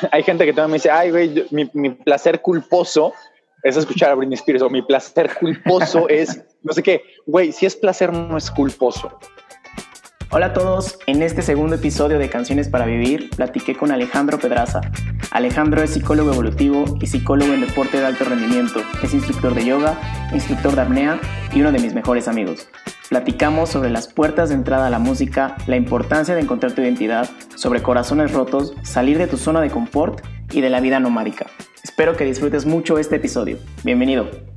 hay gente que también me dice, ay, güey, mi, mi, placer culposo es escuchar a Britney Spears o mi placer culposo es, no sé qué, güey, si es placer no es culposo. Hola a todos, en este segundo episodio de Canciones para Vivir platiqué con Alejandro Pedraza. Alejandro es psicólogo evolutivo y psicólogo en deporte de alto rendimiento, es instructor de yoga, instructor de apnea y uno de mis mejores amigos. Platicamos sobre las puertas de entrada a la música, la importancia de encontrar tu identidad, sobre corazones rotos, salir de tu zona de confort y de la vida nomádica. Espero que disfrutes mucho este episodio. Bienvenido.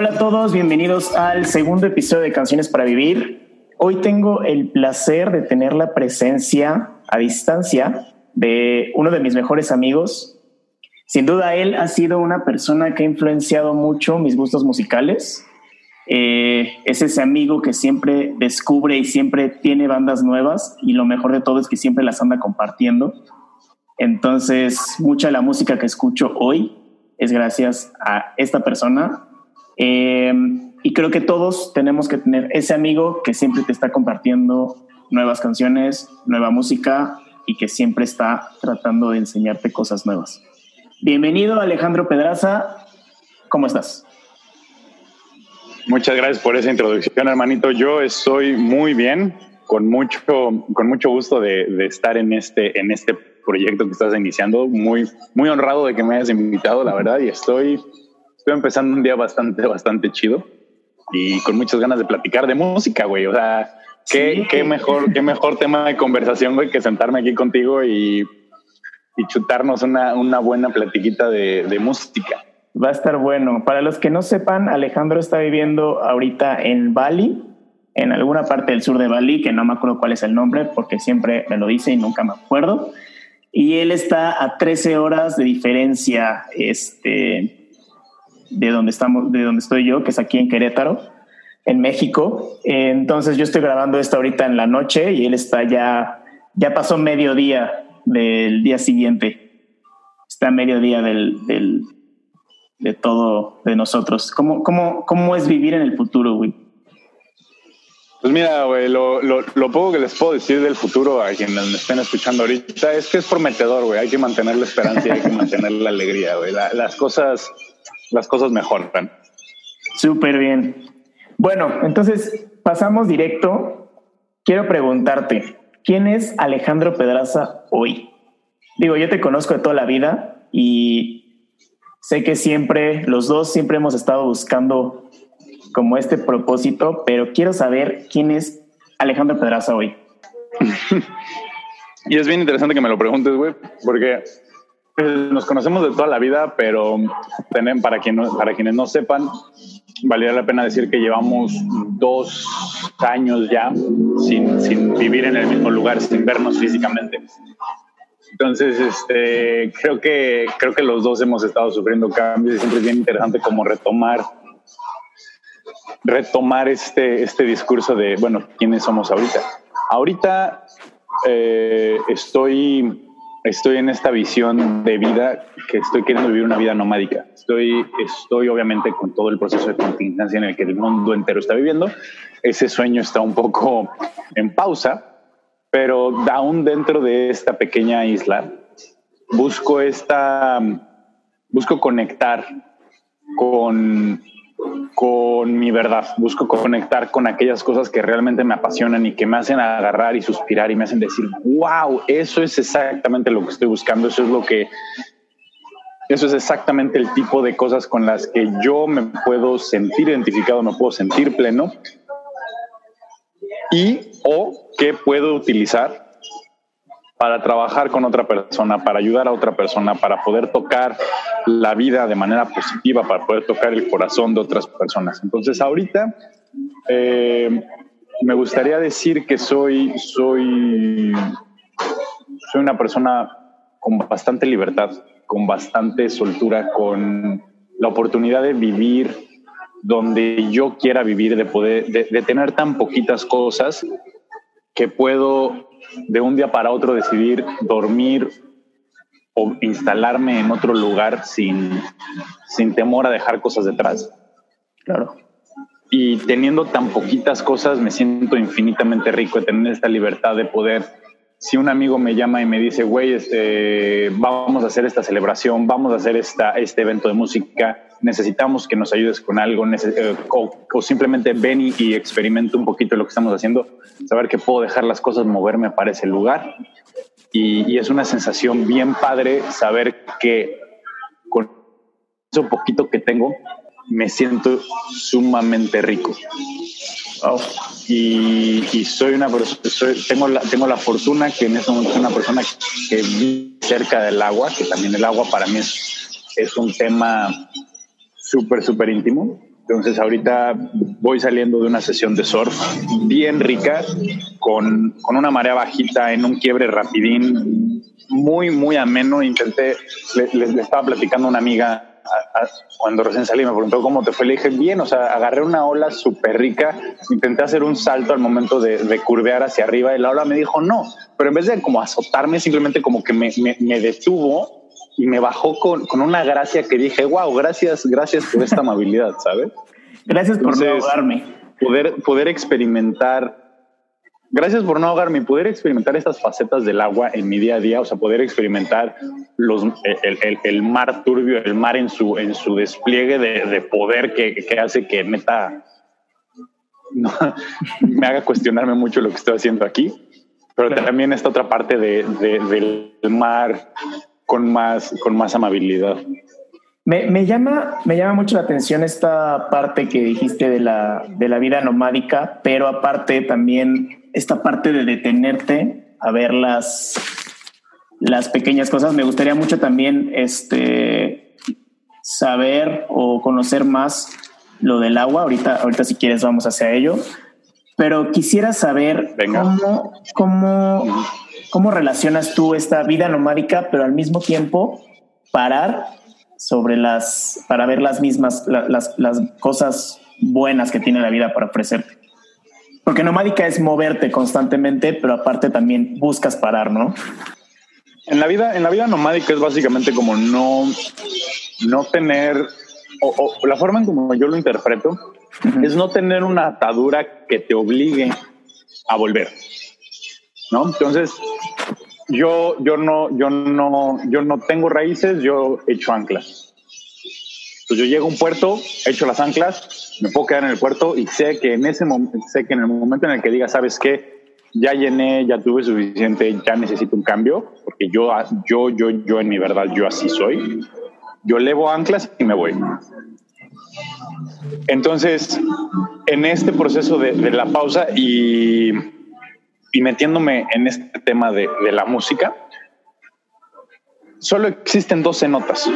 Hola a todos, bienvenidos al segundo episodio de Canciones para Vivir. Hoy tengo el placer de tener la presencia a distancia de uno de mis mejores amigos. Sin duda, él ha sido una persona que ha influenciado mucho mis gustos musicales. Eh, es ese amigo que siempre descubre y siempre tiene bandas nuevas y lo mejor de todo es que siempre las anda compartiendo. Entonces, mucha la música que escucho hoy es gracias a esta persona, eh, y creo que todos tenemos que tener ese amigo que siempre te está compartiendo nuevas canciones, nueva música y que siempre está tratando de enseñarte cosas nuevas. Bienvenido Alejandro Pedraza, ¿cómo estás? Muchas gracias por esa introducción, hermanito. Yo estoy muy bien, con mucho, con mucho gusto de, de, estar en este, en este proyecto que estás iniciando. Muy, muy honrado de que me hayas invitado, la verdad, y estoy estoy empezando un día bastante, bastante chido y con muchas ganas de platicar de música, güey. O sea, qué, qué mejor, qué mejor tema de conversación, güey, que sentarme aquí contigo y, y chutarnos una, una buena platiquita de, de música. Va a estar bueno. Para los que no sepan, Alejandro está viviendo ahorita en Bali, en alguna parte del sur de Bali, que no me acuerdo cuál es el nombre, porque siempre me lo dice y nunca me acuerdo. Y él está a 13 horas de diferencia, este, de donde estamos, de donde estoy yo, que es aquí en Querétaro, en México. Entonces yo estoy grabando esto ahorita en la noche y él está ya, ya pasó mediodía del día siguiente. Está a mediodía del, del, de todo de nosotros. ¿Cómo, cómo, cómo es vivir en el futuro, güey? Pues mira, güey, lo, lo, poco que les puedo decir del futuro a quienes me estén escuchando ahorita es que es prometedor, güey. Hay que mantener la esperanza y hay que mantener la alegría, güey. La, las cosas las cosas mejoran. Súper bien. Bueno, entonces pasamos directo. Quiero preguntarte, ¿quién es Alejandro Pedraza hoy? Digo, yo te conozco de toda la vida y sé que siempre, los dos siempre hemos estado buscando como este propósito, pero quiero saber quién es Alejandro Pedraza hoy. y es bien interesante que me lo preguntes, güey, porque nos conocemos de toda la vida, pero para, quien para quienes no sepan, valdría la pena decir que llevamos dos años ya sin, sin vivir en el mismo lugar, sin vernos físicamente. Entonces, este, creo que creo que los dos hemos estado sufriendo cambios y siempre es bien interesante como retomar retomar este este discurso de bueno quiénes somos ahorita. Ahorita eh, estoy estoy en esta visión de vida que estoy queriendo vivir una vida nomádica. Estoy, estoy obviamente con todo el proceso de contingencia en el que el mundo entero está viviendo. Ese sueño está un poco en pausa, pero aún dentro de esta pequeña isla busco esta, busco conectar con con mi verdad, busco conectar con aquellas cosas que realmente me apasionan y que me hacen agarrar y suspirar y me hacen decir, wow, eso es exactamente lo que estoy buscando, eso es lo que, eso es exactamente el tipo de cosas con las que yo me puedo sentir identificado, me puedo sentir pleno y o que puedo utilizar para trabajar con otra persona, para ayudar a otra persona, para poder tocar la vida de manera positiva, para poder tocar el corazón de otras personas. Entonces, ahorita eh, me gustaría decir que soy, soy, soy una persona con bastante libertad, con bastante soltura, con la oportunidad de vivir donde yo quiera vivir, de tener tan poquitas cosas que puedo de un día para otro decidir dormir o instalarme en otro lugar sin, sin temor a dejar cosas detrás. Claro. Y teniendo tan poquitas cosas, me siento infinitamente rico de tener esta libertad de poder si un amigo me llama y me dice, güey, este, vamos a hacer esta celebración, vamos a hacer esta, este evento de música, necesitamos que nos ayudes con algo, eh, o, simplemente ven y, y un poquito lo que estamos haciendo, saber que puedo dejar las cosas, moverme para ese lugar. Y, y es una sensación bien padre saber que con eso poquito que tengo, me siento sumamente rico. Y, soy una tengo, la, tengo la fortuna que en ese momento soy una persona que vive cerca del agua, que también el agua para mí es, es un tema súper, súper íntimo. Entonces ahorita voy saliendo de una sesión de surf bien rica, con, con una marea bajita en un quiebre rapidín, muy, muy ameno. Intenté, le, le estaba platicando a una amiga cuando recién salí me preguntó cómo te fue, le dije bien, o sea, agarré una ola súper rica, intenté hacer un salto al momento de, de, curvear hacia arriba y la ola me dijo no, pero en vez de como azotarme, simplemente como que me, me, detuvo y me bajó con, con, una gracia que dije, wow, gracias, gracias por esta amabilidad, ¿sabes? Gracias por no ahogarme. Poder, poder experimentar gracias por no ahogarme poder experimentar estas facetas del agua en mi día a día, o sea, poder experimentar los, el, mar turbio, el mar en su, en su despliegue de, poder que, que, hace que neta me haga cuestionarme mucho lo que estoy haciendo aquí, pero también esta otra parte de, del mar con más, con más amabilidad. Me, me, llama, me llama mucho la atención esta parte que dijiste de la, de la vida nomádica, pero aparte también esta parte de detenerte a ver las, las pequeñas cosas. Me gustaría mucho también este, saber o conocer más lo del agua. Ahorita, ahorita si quieres vamos hacia ello. Pero quisiera saber cómo, cómo, cómo relacionas tú esta vida nomádica, pero al mismo tiempo parar sobre las, para ver las mismas, las, las cosas buenas que tiene la vida para ofrecerte. Porque nomádica es moverte constantemente, pero aparte también buscas parar, ¿no? En la vida, en la vida nomádica es básicamente como no, no tener, o, la forma en como yo lo interpreto, es no tener una atadura que te obligue a volver. ¿No? Entonces, yo, yo no, yo no, yo no tengo raíces, yo echo anclas. Entonces yo llego a un puerto, echo las anclas, me puedo quedar en el puerto y sé que en ese sé que en el momento en el que diga, sabes qué, ya llené, ya tuve suficiente, ya necesito un cambio, porque yo, yo, yo, yo en mi verdad, yo así soy. Yo levo anclas y me voy. Entonces, en este proceso de, la pausa y, y, metiéndome en este tema de, de la música, solo existen 12 notas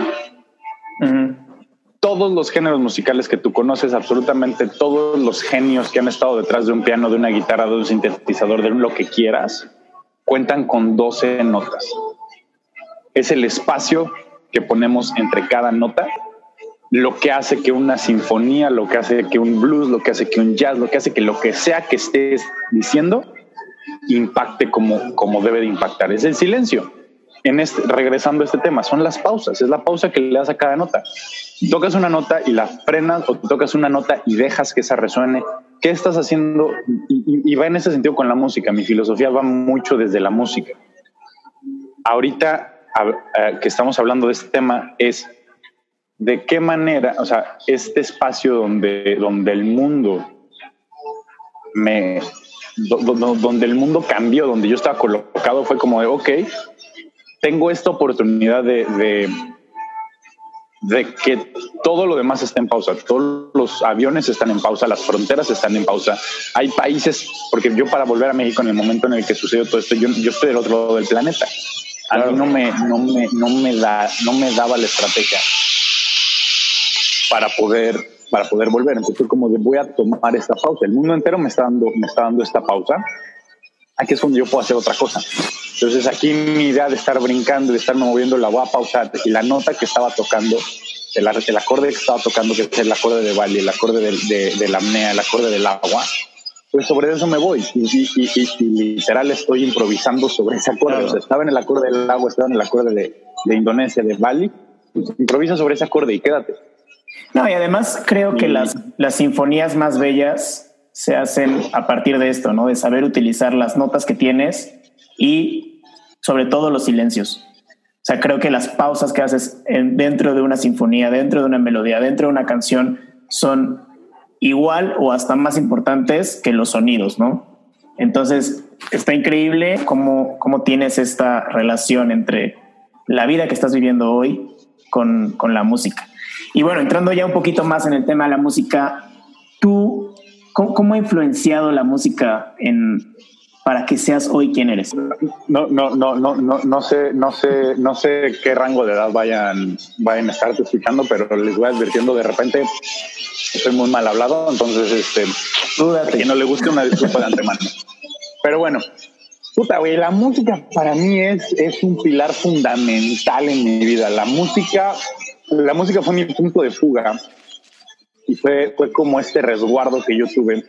todos los géneros musicales que tú conoces, absolutamente todos los genios que han estado detrás de un piano, de una guitarra, de un sintetizador, de lo que quieras, cuentan con 12 notas. Es el espacio que ponemos entre cada nota lo que hace que una sinfonía, lo que hace que un blues, lo que hace que un jazz, lo que hace que lo que sea que estés diciendo impacte como, como debe de impactar. Es el silencio. En este, regresando a este tema, son las pausas, es la pausa que le das a cada nota tocas una nota y la frenas o tocas una nota y dejas que esa resuene. ¿Qué estás haciendo? Y, va en ese sentido con la música. Mi filosofía va mucho desde la música. Ahorita que estamos hablando de este tema es de qué manera, o sea, este espacio donde, donde el mundo me, donde el mundo cambió, donde yo estaba colocado, fue como de, ok, tengo esta oportunidad de de que todo lo demás está en pausa, todos los aviones están en pausa, las fronteras están en pausa. Hay países, porque yo para volver a México en el momento en el que sucedió todo esto, yo, yo estoy del otro lado del planeta. A mí no me, no me, no me da, no me daba la estrategia para poder, para poder volver. Entonces como de voy a tomar esta pausa. El mundo entero me está dando, me está dando esta pausa. Aquí es cuando yo puedo hacer otra cosa. Entonces aquí mi idea de estar brincando, de estar moviendo, la voy a pausar y la nota que estaba tocando, el, el acorde que estaba tocando, que es el acorde de Bali, el acorde de, de, la apnea, el acorde del agua, pues sobre eso me voy y, y, literal estoy improvisando sobre ese acorde. O sea, estaba en el acorde del agua, estaba en el acorde de, de Indonesia, de Bali, pues improvisa sobre ese acorde y quédate. No, y además creo que las, las sinfonías más bellas se hacen a partir de esto, ¿no? De saber utilizar las notas que tienes y sobre todo los silencios. O sea, creo que las pausas que haces dentro de una sinfonía, dentro de una melodía, dentro de una canción, son igual o hasta más importantes que los sonidos, ¿no? Entonces, está increíble cómo, cómo tienes esta relación entre la vida que estás viviendo hoy con, con, la música. Y bueno, entrando ya un poquito más en el tema de la música, ¿tú cómo, cómo ha influenciado la música en, para que seas hoy quien eres? No, no, no, no, no, no sé, no sé, no sé qué rango de edad vayan, vayan a estar escuchando, pero les voy advirtiendo de repente, estoy muy mal hablado, entonces este, dúdate que no le guste una disculpa de antemano. Pero bueno, puta, güey, la música para mí es, es un pilar fundamental en mi vida. La música, la música fue mi punto de fuga y fue, fue como este resguardo que yo tuve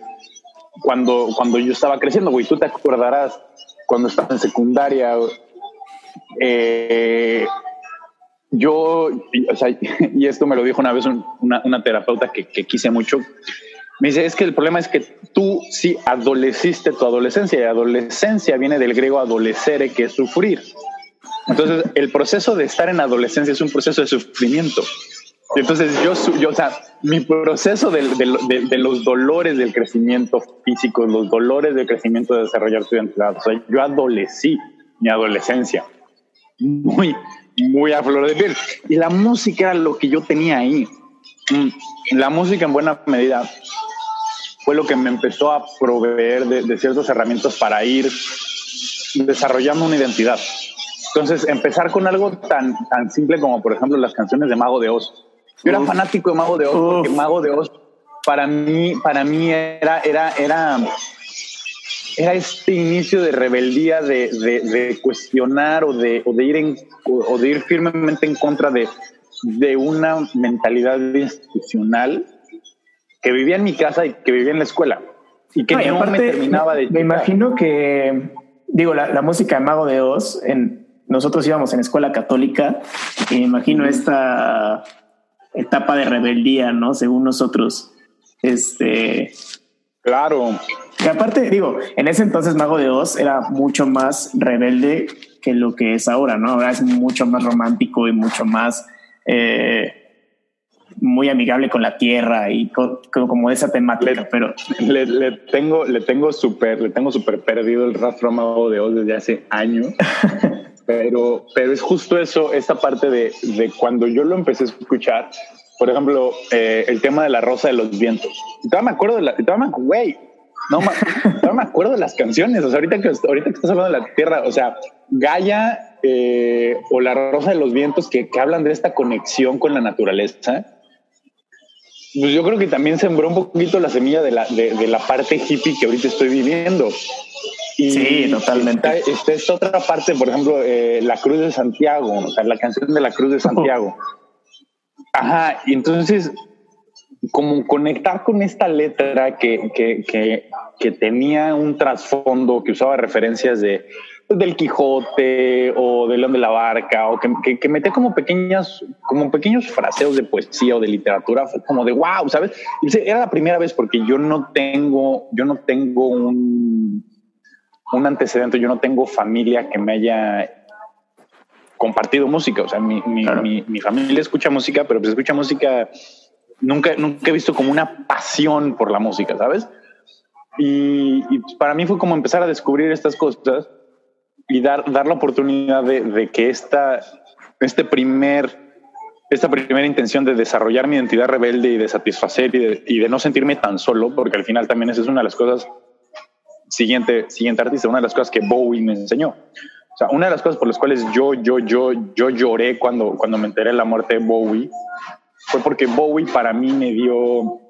cuando, cuando yo estaba creciendo, güey, tú te acordarás cuando estaba en secundaria, eh, yo, o sea, y esto me lo dijo una vez una, una, terapeuta que, que, quise mucho, me dice, es que el problema es que tú sí adoleciste tu adolescencia y adolescencia viene del griego adolecere, que es sufrir. Entonces, el proceso de estar en adolescencia es un proceso de sufrimiento. Entonces yo, yo, o sea, mi proceso de, los dolores del crecimiento físico, los dolores del crecimiento de desarrollar tu identidad, o sea, yo adolecí mi adolescencia muy, muy a flor de piel. Y la música era lo que yo tenía ahí. Mm, la música en buena medida fue lo que me empezó a proveer de, de herramientas para ir desarrollando una identidad. Entonces, empezar con algo tan, tan simple como, por ejemplo, las canciones de Mago de Oz. Yo era fanático de Mago de Oz, porque Mago de Oz para mí, para mí era, era, era, era este inicio de rebeldía, de, de, cuestionar o de, o de, ir en, o de ir firmemente en contra de, de una mentalidad institucional que vivía en mi casa y que vivía en la escuela y que no, me terminaba de. Me imagino que, digo, la, la, música de Mago de Oz, en, nosotros íbamos en escuela católica y me imagino esta etapa de rebeldía, ¿no? Según nosotros. Este. Claro. Y aparte, digo, en ese entonces Mago de Oz era mucho más rebelde que lo que es ahora, ¿no? Ahora es mucho más romántico y mucho más eh, muy amigable con la tierra y como esa temática, pero le, tengo, le tengo súper, le tengo súper perdido el rastro a Mago de Oz desde hace años. Pero, pero es justo eso, esta parte de, de cuando yo lo empecé a escuchar, por ejemplo, eh, el tema de la rosa de los vientos. Y todavía me acuerdo de la, todavía me, güey, no, todavía me acuerdo de las canciones. O sea, ahorita que, ahorita que estás hablando de la tierra, o sea, Gaia eh, o la rosa de los vientos que, que hablan de esta conexión con la naturaleza. Pues yo creo que también sembró un poquito la semilla de la, de, de la parte hippie que ahorita estoy viviendo. Y sí, totalmente. Esta, esta otra parte, por ejemplo, eh, la Cruz de Santiago, o sea, la canción de la Cruz de Santiago. Ajá, y entonces, como conectar con esta letra que, que, que, que tenía un trasfondo, que usaba referencias de del Quijote o de León de la Barca o que, que, metía como pequeñas, como pequeños fraseos de poesía o de literatura, como de wow, ¿sabes? Era la primera vez porque yo no tengo, yo no tengo un, un antecedente, yo no tengo familia que me haya compartido música, o sea, mi, mi, familia escucha música, pero pues escucha música, nunca, nunca he visto como una pasión por la música, ¿sabes? Y, pues, para mí fue como empezar a descubrir estas cosas y dar, dar la oportunidad de, que esta, este primer, esta primera intención de desarrollar mi identidad rebelde y de satisfacer y de, y de no sentirme tan solo, porque al final también esa es una de las cosas siguiente, siguiente artista, una de las cosas que Bowie me enseñó. O sea, una de las cosas por las cuales yo, yo, yo, yo lloré cuando, cuando me enteré de la muerte de Bowie fue porque Bowie para mí me dio,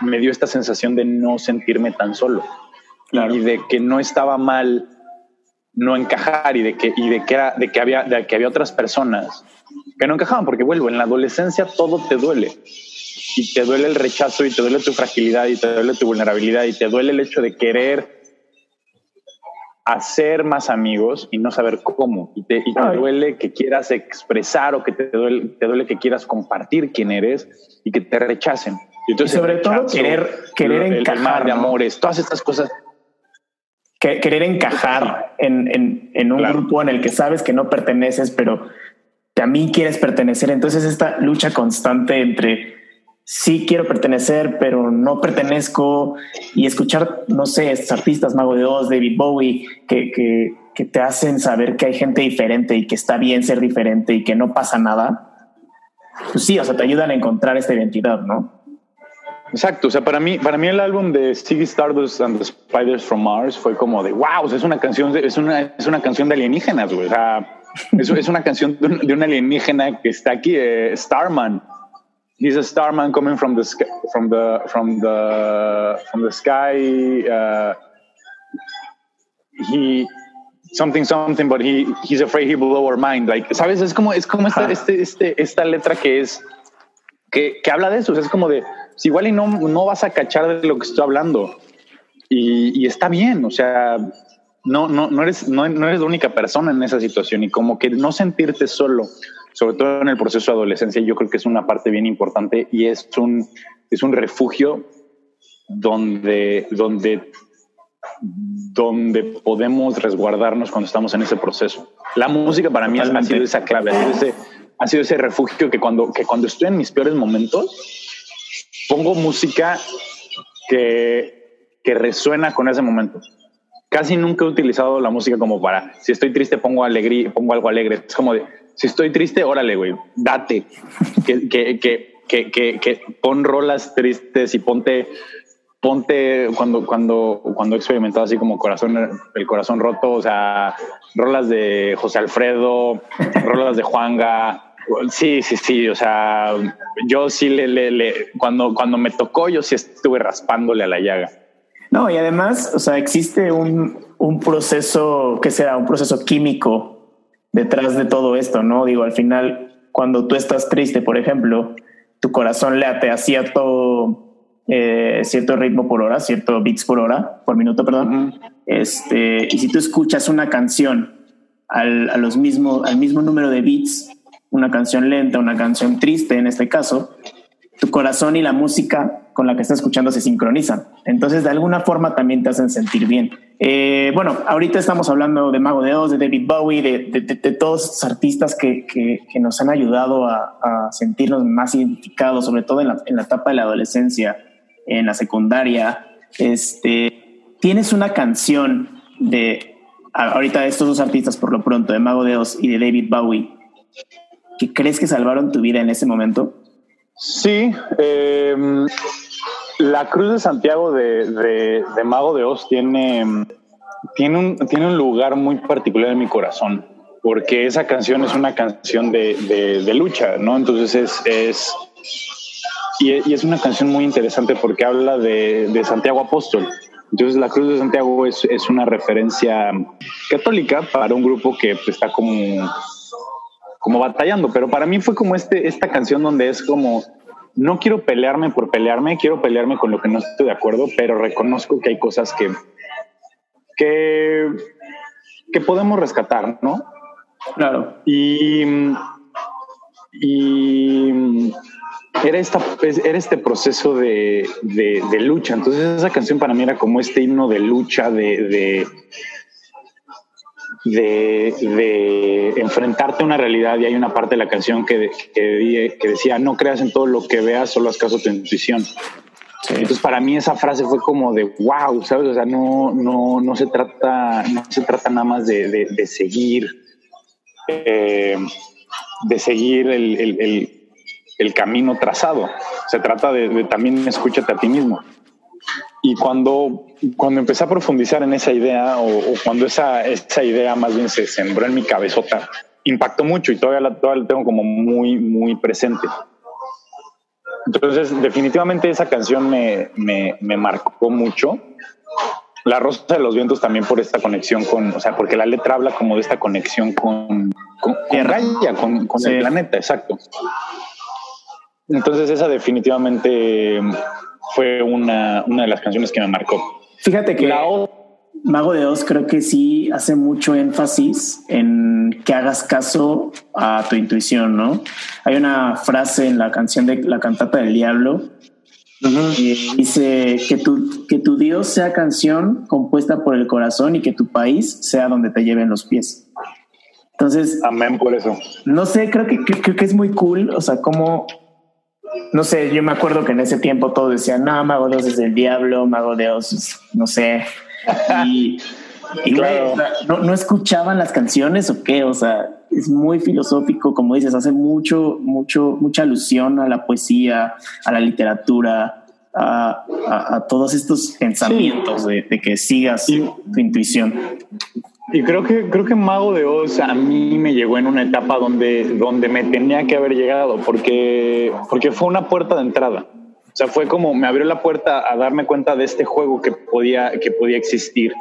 me dio esta sensación de no sentirme tan solo. Y de que no estaba mal no encajar y de que, y de que, era, de que, había, de que había otras personas que no encajaban, porque vuelvo, en la adolescencia todo te duele. Y te duele el rechazo y te duele tu fragilidad y te duele tu vulnerabilidad y te duele el hecho de querer hacer más amigos y no saber cómo. Y te, duele que quieras expresar o que te duele, te duele que quieras compartir quién eres y que te rechacen. Y, sobre todo querer, querer el, encajar. de amores, todas estas cosas. querer encajar en, en, un grupo en el que sabes que no perteneces, pero también quieres pertenecer. Entonces esta lucha constante entre sí quiero pertenecer, pero no pertenezco y escuchar, no sé, estos artistas, Mago de Oz, David Bowie, que, que, que te hacen saber que hay gente diferente y que está bien ser diferente y que no pasa nada. Pues sí, o sea, te ayudan a encontrar esta identidad, ¿no? Exacto, o sea, para mí, para mí el álbum de Ziggy Stardust and the Spiders from Mars fue como de wow, es una canción, es una, es una canción de alienígenas, güey. O sea, es, es, una canción de un, alienígena que está aquí, eh, Starman. He's a starman coming from the sky, from the from the from the sky. Uh, he something something, but he he's afraid he blow our mind. Like, sabes, es como es como esta, este, este, esta letra que es que, que habla de eso. O sea, es como de si igual y no, no vas a cachar de lo que estoy hablando. Y, está bien, o sea, no, no, no, eres, no, eres la única persona en esa situación y como que no sentirte solo, sobre todo en el proceso de adolescencia, yo creo que es una parte bien importante y es un, es un refugio donde, donde, donde podemos resguardarnos cuando estamos en ese proceso. La música para mí ha sido esa clave, ha sido ese, ha sido ese refugio que cuando, que cuando estoy en mis peores momentos, pongo música que, que resuena con ese momento. Casi nunca he utilizado la música como para, si estoy triste, pongo alegría, pongo algo alegre. Es como de, si estoy triste, órale, güey, date. que, que, que, que, pon rolas tristes y ponte, ponte cuando, cuando, cuando he experimentado así como corazón, el corazón roto, o sea, rolas de José Alfredo, rolas de Juanga, Sí, sí, sí. O sea, yo sí le, le, cuando, cuando me tocó, yo sí estuve raspándole a la llaga. No, y además, o sea, existe un, un proceso, que será un proceso químico detrás de todo esto, ¿no? Digo, al final, cuando tú estás triste, por ejemplo, tu corazón late a cierto, eh, cierto ritmo por hora, cierto beats por hora, por minuto, perdón. Este, y si tú escuchas una canción al, a los mismos, al mismo número de beats, una canción lenta, una canción triste en este caso, tu corazón y la música con la que estás escuchando se sincronizan. Entonces, de alguna forma también te hacen sentir bien. Eh, bueno, ahorita estamos hablando de Mago de Oz, de David Bowie, de, todos estos artistas que, que, nos han ayudado a, sentirnos más identificados, sobre todo en la, en la etapa de la adolescencia, en la secundaria. Este, tienes una canción de ahorita estos dos artistas, por lo pronto, de Mago de Oz y de David Bowie, que crees que salvaron tu vida en ese momento? Sí, em, la Cruz de Santiago de, Mago de Oz tiene, tiene, un, tiene un lugar muy particular en mi corazón, porque esa canción es una canción de, lucha, ¿no? Entonces es, es y, es una canción muy interesante porque habla de, Santiago Apóstol. Entonces la Cruz de Santiago es, es una referencia católica para un grupo que está como como batallando, pero para mí fue como este, esta canción donde es como, no quiero pelearme por pelearme, quiero pelearme con lo que no estoy de acuerdo, pero reconozco que hay cosas que, que, que podemos rescatar, ¿no? Claro. Y, y era, esta, era este proceso de, de, lucha. Entonces esa canción para mí era como este himno de lucha, de, de, de, enfrentarte a una realidad y hay una parte de la canción que, que, decía, no creas en todo lo que veas, solo haz caso a tu intuición. Entonces para mí esa frase fue como de wow, ¿sabes? O sea, no, no, no se trata, no se trata nada más de, de, seguir, eh, de seguir el, el, el, camino trazado. Se trata de, también escúchate a ti mismo. Y cuando, cuando empecé a profundizar en esa idea o, cuando esa, esa idea más bien se sembró en mi cabezota, impactó mucho y todavía la, todavía la tengo como muy, muy presente. Entonces, definitivamente esa canción me, me, me, marcó mucho. La Rosa de los Vientos también por esta conexión con, o sea, porque la letra habla como de esta conexión con, con, con con, el planeta, exacto. Entonces, esa definitivamente fue una, una de las canciones que me marcó. Fíjate que Mago de Oz creo que sí hace mucho énfasis en que hagas caso a tu intuición, ¿no? Hay una frase en la canción de la cantata del diablo y dice que tu, que tu Dios sea canción compuesta por el corazón y que tu país sea donde te lleven los pies. Entonces, amén por eso. No sé, creo que, creo que es muy cool. O sea, como no sé, yo me acuerdo que en ese tiempo todos decían, no, Mago Dios es el diablo, Mago Dios, no sé. Y, no, no, escuchaban las canciones o qué, o sea, es muy filosófico, como dices, hace mucho, mucho, mucha alusión a la poesía, a la literatura, a, a, todos estos pensamientos de, que sigas tu intuición. Y creo que, creo que Mago de Oz a mí me llegó en una etapa donde, donde me tenía que haber llegado, porque, porque fue una puerta de entrada. O sea, fue como me abrió la puerta a darme cuenta de este juego que podía, que podía existir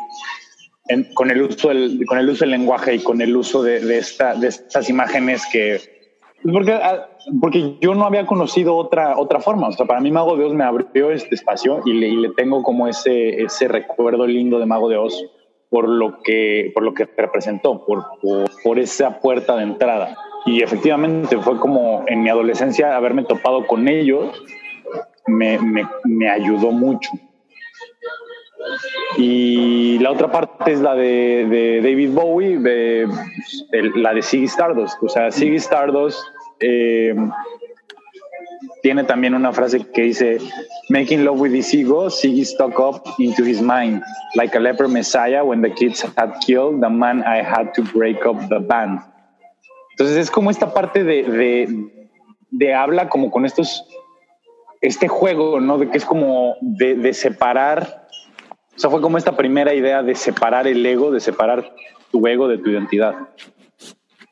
con, el uso del, con el uso del lenguaje y con el uso de, de, esta, de estas imágenes que... Porque, ah, porque yo no había conocido otra, otra forma. O sea, para mí Mago de Oz me abrió este espacio y le, y le tengo como ese, ese recuerdo lindo de Mago de Oz por lo que, por lo que representó, por, por, esa puerta de entrada. Y efectivamente fue como en mi adolescencia haberme topado con ellos me, me, me ayudó mucho. Y la otra parte es la de, de David Bowie, de, la de Ziggy Stardust. O sea, Ziggy Stardust eh, tiene también una frase que dice, Making love with his ego, Ziggy stuck up into his mind, like a leper messiah when the kids had killed the man I had to break up the band. Entonces es como esta parte de, de, de habla como con estos, este juego, ¿no? De que es como de, de separar, o sea, fue como esta primera idea de separar el ego, de separar tu ego de tu identidad.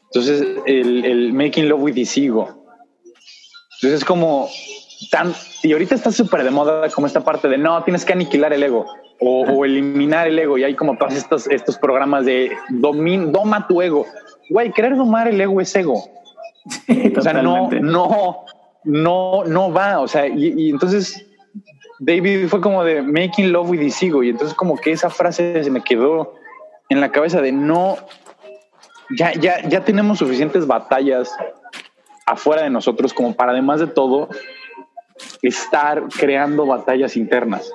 Entonces, el, el making love with his ego entonces es como tan, y ahorita está súper de moda como esta parte de no, tienes que aniquilar el ego o, eliminar el ego. Y hay como todos estos, estos programas de domin, doma tu ego. Güey, querer domar el ego es ego. o sea, no, no, no, no va. O sea, y, entonces David fue como de making love with his ego. Y entonces como que esa frase se me quedó en la cabeza de no, ya, ya, ya tenemos suficientes batallas afuera de nosotros como para además de todo estar creando batallas internas.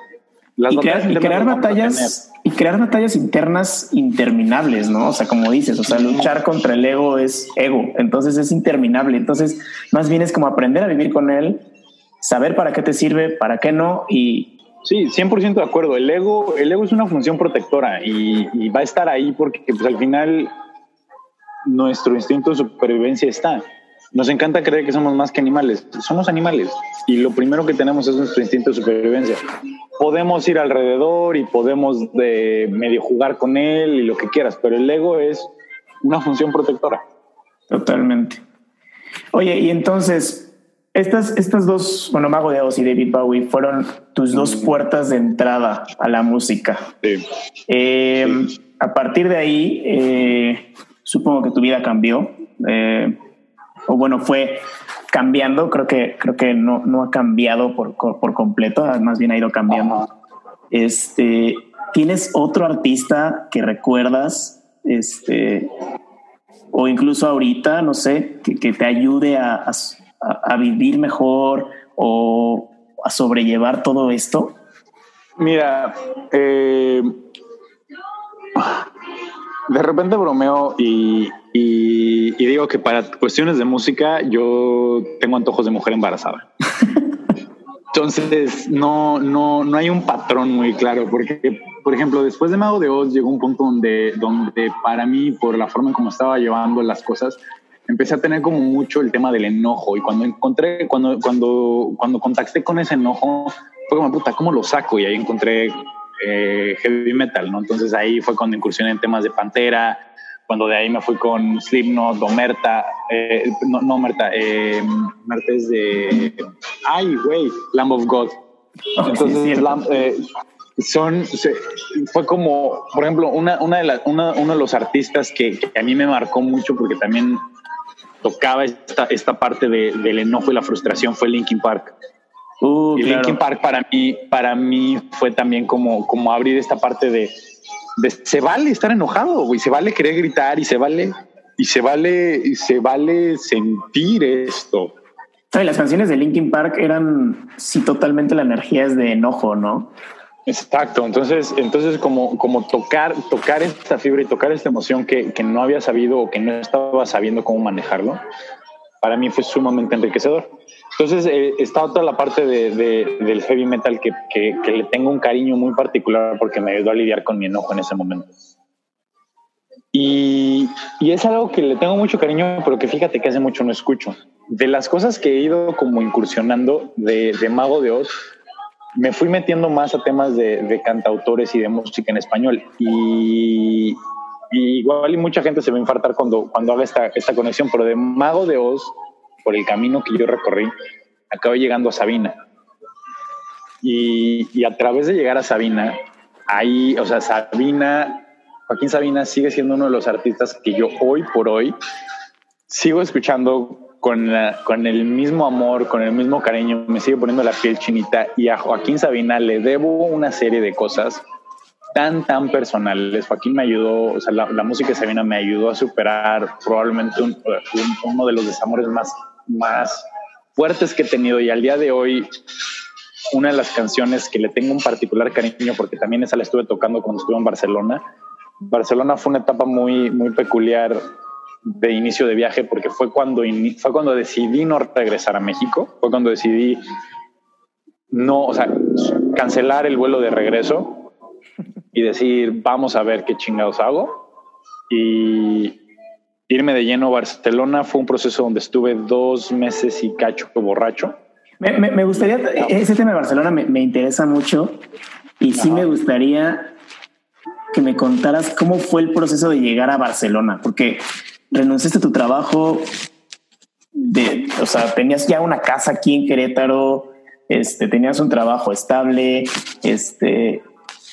Las y, crear, batallas y crear batallas internas interminables, ¿no? O sea, como dices, o sea, luchar contra el ego es ego, entonces es interminable. Entonces, más bien es como aprender a vivir con él, saber para qué te sirve, para qué no y Sí, 100% de acuerdo. El ego, el ego es una función protectora y, y va a estar ahí porque pues, al final nuestro instinto de supervivencia está. Nos encanta creer que somos más que animales. Somos animales y lo primero que tenemos es nuestro instinto de supervivencia. Podemos ir alrededor y podemos de medio jugar con él y lo que quieras, pero el ego es una función protectora. Totalmente. Oye, y entonces, estas, estas dos, bueno, Mago de Oz y David Bowie fueron tus dos puertas de entrada a la música. Sí. Eh, a partir de ahí, eh, supongo que tu vida cambió. Eh, o bueno, fue cambiando, creo que, creo que no, no ha cambiado por, por completo, más bien ha ido cambiando. Este, ¿tienes otro artista que recuerdas? Este, o incluso ahorita, no sé, que, te ayude a, a, vivir mejor o a sobrellevar todo esto? Mira, eh, de repente bromeo y, y, digo que para cuestiones de música yo tengo antojos de mujer embarazada. Entonces no, no, no hay un patrón muy claro porque, por ejemplo, después de Mago de Oz llegó un punto donde, donde para mí, por la forma en cómo estaba llevando las cosas, empecé a tener como mucho el tema del enojo y cuando encontré, cuando, cuando, cuando contacté con ese enojo, fue como puta, ¿cómo lo saco? Y ahí encontré eh, heavy metal, ¿no? Entonces ahí fue cuando incursioné en temas de Pantera, cuando de ahí me fui con Slipknot, Domerta, eh, no, no Merta, eh, Merta es de, ay, güey, Lamb of God. Entonces, eh, son, fue como, por ejemplo, una, una de las, uno de los artistas que, a mí me marcó mucho porque también tocaba esta, esta parte de, del enojo y la frustración fue Linkin Park. Uh, y Linkin Park para mí, para mí fue también como, como abrir esta parte de, se vale estar enojado, güey, se vale querer gritar y se vale y se vale y se vale sentir esto. las canciones de Linkin Park eran, sí, totalmente la energía es de enojo, ¿no? Exacto, entonces, entonces como, como tocar, tocar esta fibra y tocar esta emoción que, que no había sabido o que no estaba sabiendo cómo manejarlo, para mí fue sumamente enriquecedor. Entonces, eh, estaba toda la parte de, del heavy metal que, que, que, le tengo un cariño muy particular porque me ayudó a lidiar con mi enojo en ese momento. Y, y, es algo que le tengo mucho cariño, pero que fíjate que hace mucho no escucho. De las cosas que he ido como incursionando de, de Mago de Oz, me fui metiendo más a temas de, de cantautores y de música en español. Y, y, igual y mucha gente se va a infartar cuando, cuando haga esta, esta conexión, pero de Mago de Oz por el camino que yo recorrí, acabé llegando a Sabina. Y, y, a través de llegar a Sabina, ahí, o sea, Sabina, Joaquín Sabina sigue siendo uno de los artistas que yo hoy por hoy sigo escuchando con, la, con el mismo amor, con el mismo cariño, me sigue poniendo la piel chinita y a Joaquín Sabina le debo una serie de cosas tan, tan personales. Joaquín me ayudó, o sea, la, la música de Sabina me ayudó a superar probablemente un, un, uno de los desamores más más fuertes que he tenido y al día de hoy una de las canciones que le tengo un particular cariño porque también esa la estuve tocando cuando estuve en Barcelona. Barcelona fue una etapa muy muy peculiar de inicio de viaje porque fue cuando fue cuando decidí no regresar a México, fue cuando decidí no, o sea, cancelar el vuelo de regreso y decir, vamos a ver qué chingados hago. Y, irme de lleno a Barcelona fue un proceso donde estuve dos meses y cacho borracho. Me, me, me gustaría, ese tema de Barcelona me, me interesa mucho y sí me gustaría que me contaras cómo fue el proceso de llegar a Barcelona, porque renunciaste a tu trabajo, de, o sea, tenías ya una casa aquí en Querétaro, este, tenías un trabajo estable, este,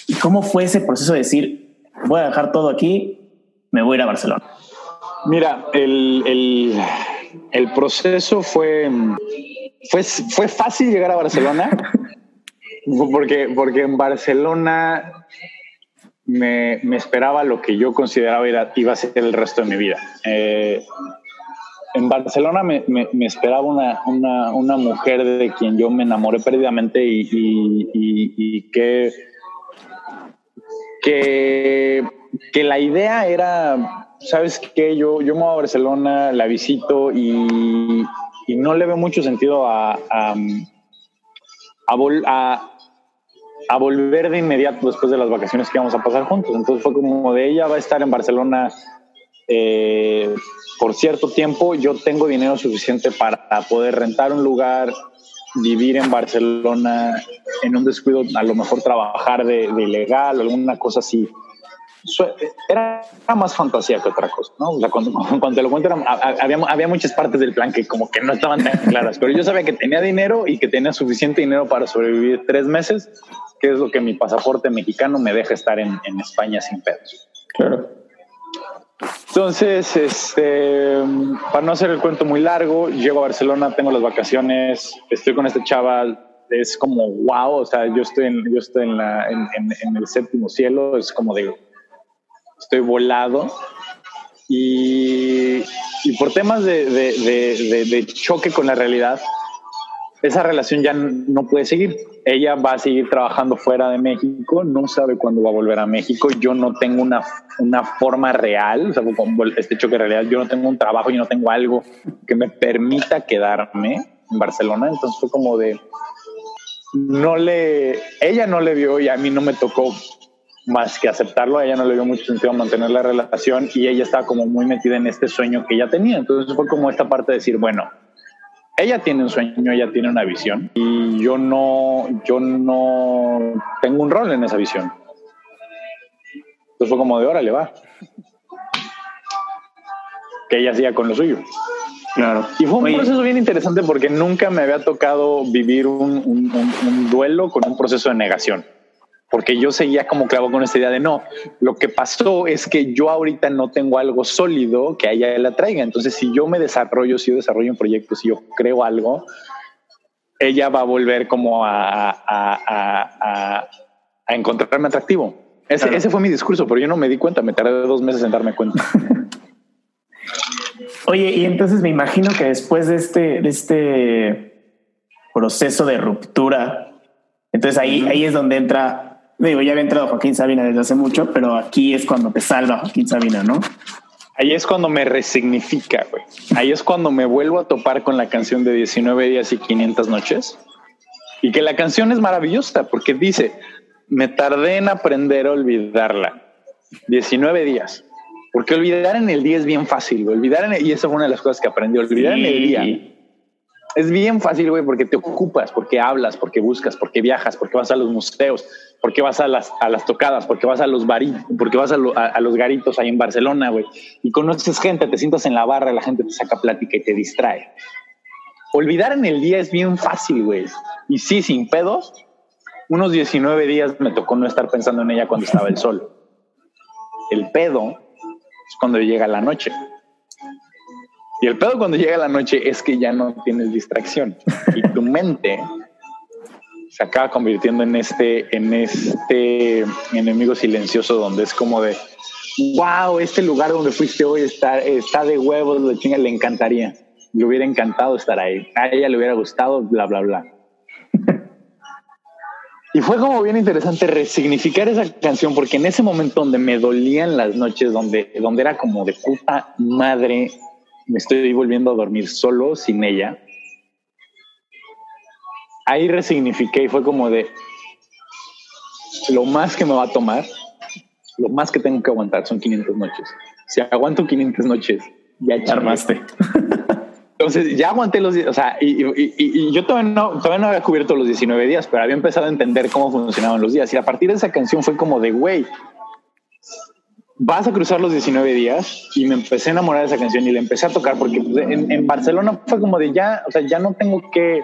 ¿y cómo fue ese proceso de decir, voy a dejar todo aquí, me voy a ir a Barcelona? Mira, el, el, el, proceso fue, fue, fue fácil llegar a Barcelona, porque, porque en Barcelona me, me, esperaba lo que yo consideraba era, iba a ser el resto de mi vida. Eh, en Barcelona me, me, me esperaba una, una, una, mujer de quien yo me enamoré perdidamente y, y, que, que la idea era sabes que yo, yo me voy a Barcelona, la visito y, y no le veo mucho sentido a, a, a, vol, a, a, volver de inmediato después de las vacaciones que vamos a pasar juntos. Entonces fue como de ella va a estar en Barcelona eh, por cierto tiempo, yo tengo dinero suficiente para poder rentar un lugar, vivir en Barcelona, en un descuido, a lo mejor trabajar de, de ilegal, alguna cosa así era más fantasía que otra cosa, ¿no? O sea, cuando, cuando te lo cuento, había, había muchas partes del plan que como que no estaban tan claras, pero yo sabía que tenía dinero y que tenía suficiente dinero para sobrevivir tres meses, que es lo que mi pasaporte mexicano me deja estar en, en España sin pedos. Claro. Entonces, este, para no hacer el cuento muy largo, llego a Barcelona, tengo las vacaciones, estoy con este chaval, es como wow, o sea, yo estoy en, yo estoy en, la, en, el séptimo cielo, es como de estoy volado. Y, y por temas de, de, choque con la realidad, esa relación ya no puede seguir. Ella va a seguir trabajando fuera de México, no sabe cuándo va a volver a México. Yo no tengo una, una forma real, o sea, con este choque de yo no tengo un trabajo, yo no tengo algo que me permita quedarme en Barcelona. Entonces fue como de, no le, ella no le vio y a mí no me tocó más que aceptarlo, a ella no le dio mucho sentido mantener la relación y ella estaba como muy metida en este sueño que ella tenía. Entonces fue como esta parte de decir, bueno, ella tiene un sueño, ella tiene una visión y yo no, yo no tengo un rol en esa visión. Entonces fue como de órale, va. Que ella siga con lo suyo. Claro. Y fue un Oye. proceso bien interesante porque nunca me había tocado vivir un, un, un, un duelo con un proceso de negación porque yo seguía como clavo con esta idea de no, lo que pasó es que yo ahorita no tengo algo sólido que a ella la traiga. Entonces, si yo me desarrollo, si yo desarrollo un proyecto, si yo creo algo, ella va a volver como a, a, a, a encontrarme atractivo. Ese, claro. ese, fue mi discurso, pero yo no me di cuenta, me tardé dos meses en darme cuenta. Oye, y entonces me imagino que después de este, de este proceso de ruptura, entonces ahí, ahí es donde entra, digo, ya había entrado Joaquín Sabina desde hace mucho, pero aquí es cuando te salva Joaquín Sabina, ¿no? Ahí es cuando me resignifica, güey. Ahí es cuando me vuelvo a topar con la canción de 19 días y 500 noches. Y que la canción es maravillosa porque dice, me tardé en aprender a olvidarla. 19 días. Porque olvidar en el día es bien fácil, Olvidar en el, y eso fue una de las cosas que aprendí. Olvidar en el día es bien fácil, güey, porque te ocupas, porque hablas, porque buscas, porque viajas, porque vas a los museos, porque vas a las, a las tocadas, porque vas a los baritos, porque vas a, a, los garitos ahí en Barcelona, güey, y conoces gente, te sientas en la barra, la gente te saca plática y te distrae. Olvidar en el día es bien fácil, güey. Y sí, sin pedos, unos 19 días me tocó no estar pensando en ella cuando estaba el sol. El pedo es cuando llega la noche. Y el pedo cuando llega la noche es que ya no tienes distracción y tu mente se acaba convirtiendo en este, en este enemigo silencioso donde es como de, wow, este lugar donde fuiste hoy está, está de huevos, de chinga, le encantaría. Le hubiera encantado estar ahí. A ella le hubiera gustado, bla, bla, bla. Y fue como bien interesante resignificar esa canción porque en ese momento donde me dolían las noches, donde, donde era como de puta madre, me estoy volviendo a dormir solo sin ella. Ahí resignifiqué y fue como de lo más que me va a tomar, lo más que tengo que aguantar son 500 noches. Si aguanto 500 noches, ya armaste. Entonces ya aguanté los días, o sea, y, yo todavía no, todavía no había cubierto los 19 días, pero había empezado a entender cómo funcionaban los días. Y a partir de esa canción fue como de, güey, vas a cruzar los 19 días y me empecé a enamorar de esa canción y la empecé a tocar porque pues, en, Barcelona fue como de ya, o sea, ya no tengo que,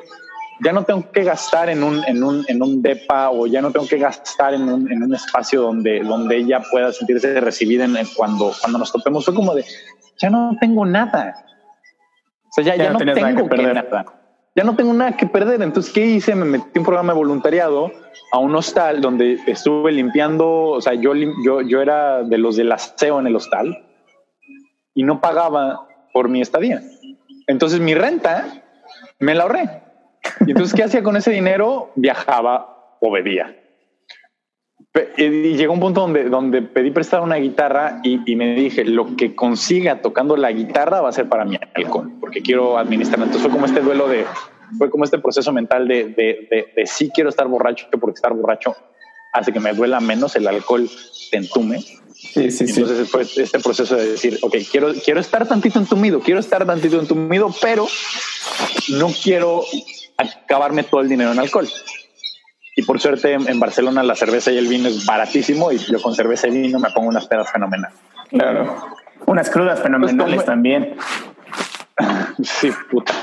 ya no tengo que gastar en un, en un, en un depa o ya no tengo que gastar en un, en un espacio donde, donde ella pueda sentirse recibida en, cuando, cuando nos topemos. Fue como de, ya no tengo nada sea, ya, no, tengo que perder. nada. Ya no tengo nada que perder. Entonces, ¿qué hice? Me metí en un programa de voluntariado a un hostal donde estuve limpiando. O sea, yo, yo, yo era de los del aseo en el hostal y no pagaba por mi estadía. Entonces, mi renta me la ahorré. Y entonces, ¿qué hacía con ese dinero? Viajaba o bebía. Y llegó un punto donde, donde pedí prestar una guitarra y, me dije, lo que consiga tocando la guitarra va a ser para mi alcohol, porque quiero administrar. Entonces fue como este duelo de, fue como este proceso mental de, de, de, sí quiero estar borracho, porque estar borracho hace que me duela menos, el alcohol te entume. Sí, sí, Entonces fue este proceso de decir, ok, quiero, quiero estar tantito entumido, quiero estar tantito entumido, pero no quiero acabarme todo el dinero en alcohol. Y por suerte en Barcelona la cerveza y el vino es baratísimo y yo con cerveza y vino me pongo unas pedas fenomenales. Claro. Unas crudas fenomenales pues, también. Sí, puta.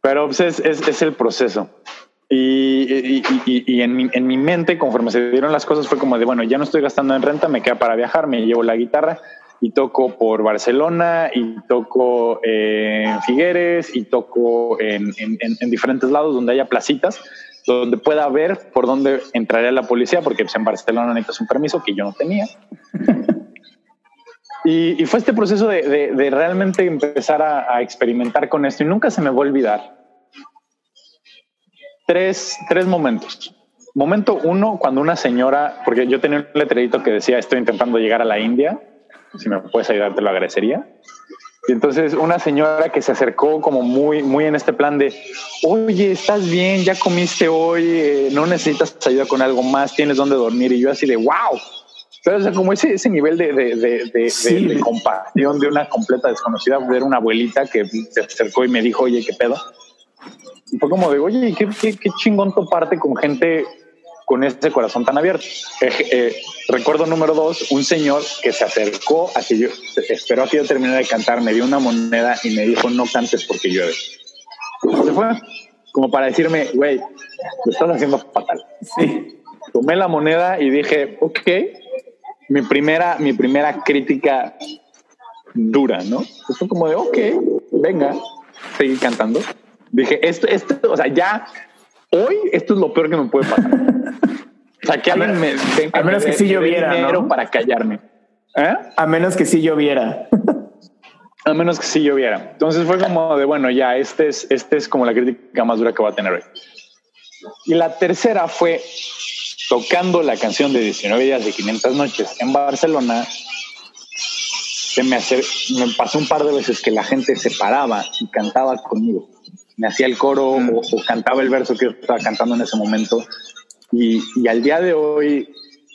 Pero pues, es, es, el proceso. Y, y, en, mi, en, mi, mente, conforme se dieron las cosas, fue como de, bueno, ya no estoy gastando en renta, me queda para viajar, me llevo la guitarra y toco por Barcelona y toco en Figueres y toco en, en, en diferentes lados donde haya placitas donde pueda ver por dónde entraría la policía, porque pues, en Barcelona necesitas un permiso que yo no tenía. y, fue este proceso de, realmente empezar a, experimentar con esto y nunca se me va a olvidar. Tres, tres momentos. Momento uno, cuando una señora, porque yo tenía un letrerito que decía estoy intentando llegar a la India, si me puedes ayudar te lo agradecería. Y entonces una señora que se acercó como muy, muy en este plan de, oye, ¿estás bien? ¿Ya comiste hoy? Eh, ¿No necesitas ayuda con algo más? ¿Tienes dónde dormir? Y yo así de, wow. Pero o sea, como ese, ese nivel de, de, de, de, compasión de una completa desconocida, ver una abuelita que se acercó y me dijo, oye, ¿qué pedo? Y fue como de, oye, qué, qué, qué chingón toparte con gente con ese corazón tan abierto. Eh, eh, recuerdo número dos, un señor que se acercó a que yo, esperó a que yo terminara de cantar, me dio una moneda y me dijo, no cantes porque llueve. Se fue como para decirme, güey, lo estás haciendo fatal. Sí. Tomé la moneda y dije, ok, mi primera, mi primera crítica dura, ¿no? fue como de, ok, venga, seguí cantando. Dije, esto, esto, o sea, ya hoy esto es lo peor que me puede pasar. O sea, que alguien me a menos que sí lloviera, ¿no? para callarme. ¿Eh? A menos que sí lloviera. A menos que sí lloviera. Entonces fue como de, bueno, ya, este es, este es como la crítica más dura que va a tener hoy. Y la tercera fue tocando la canción de 19 días de 500 noches en Barcelona. Se me, hace, me pasó un par de veces que la gente se paraba y cantaba conmigo. Me hacía el coro o, cantaba el verso que yo estaba cantando en ese momento. Y, y al día de hoy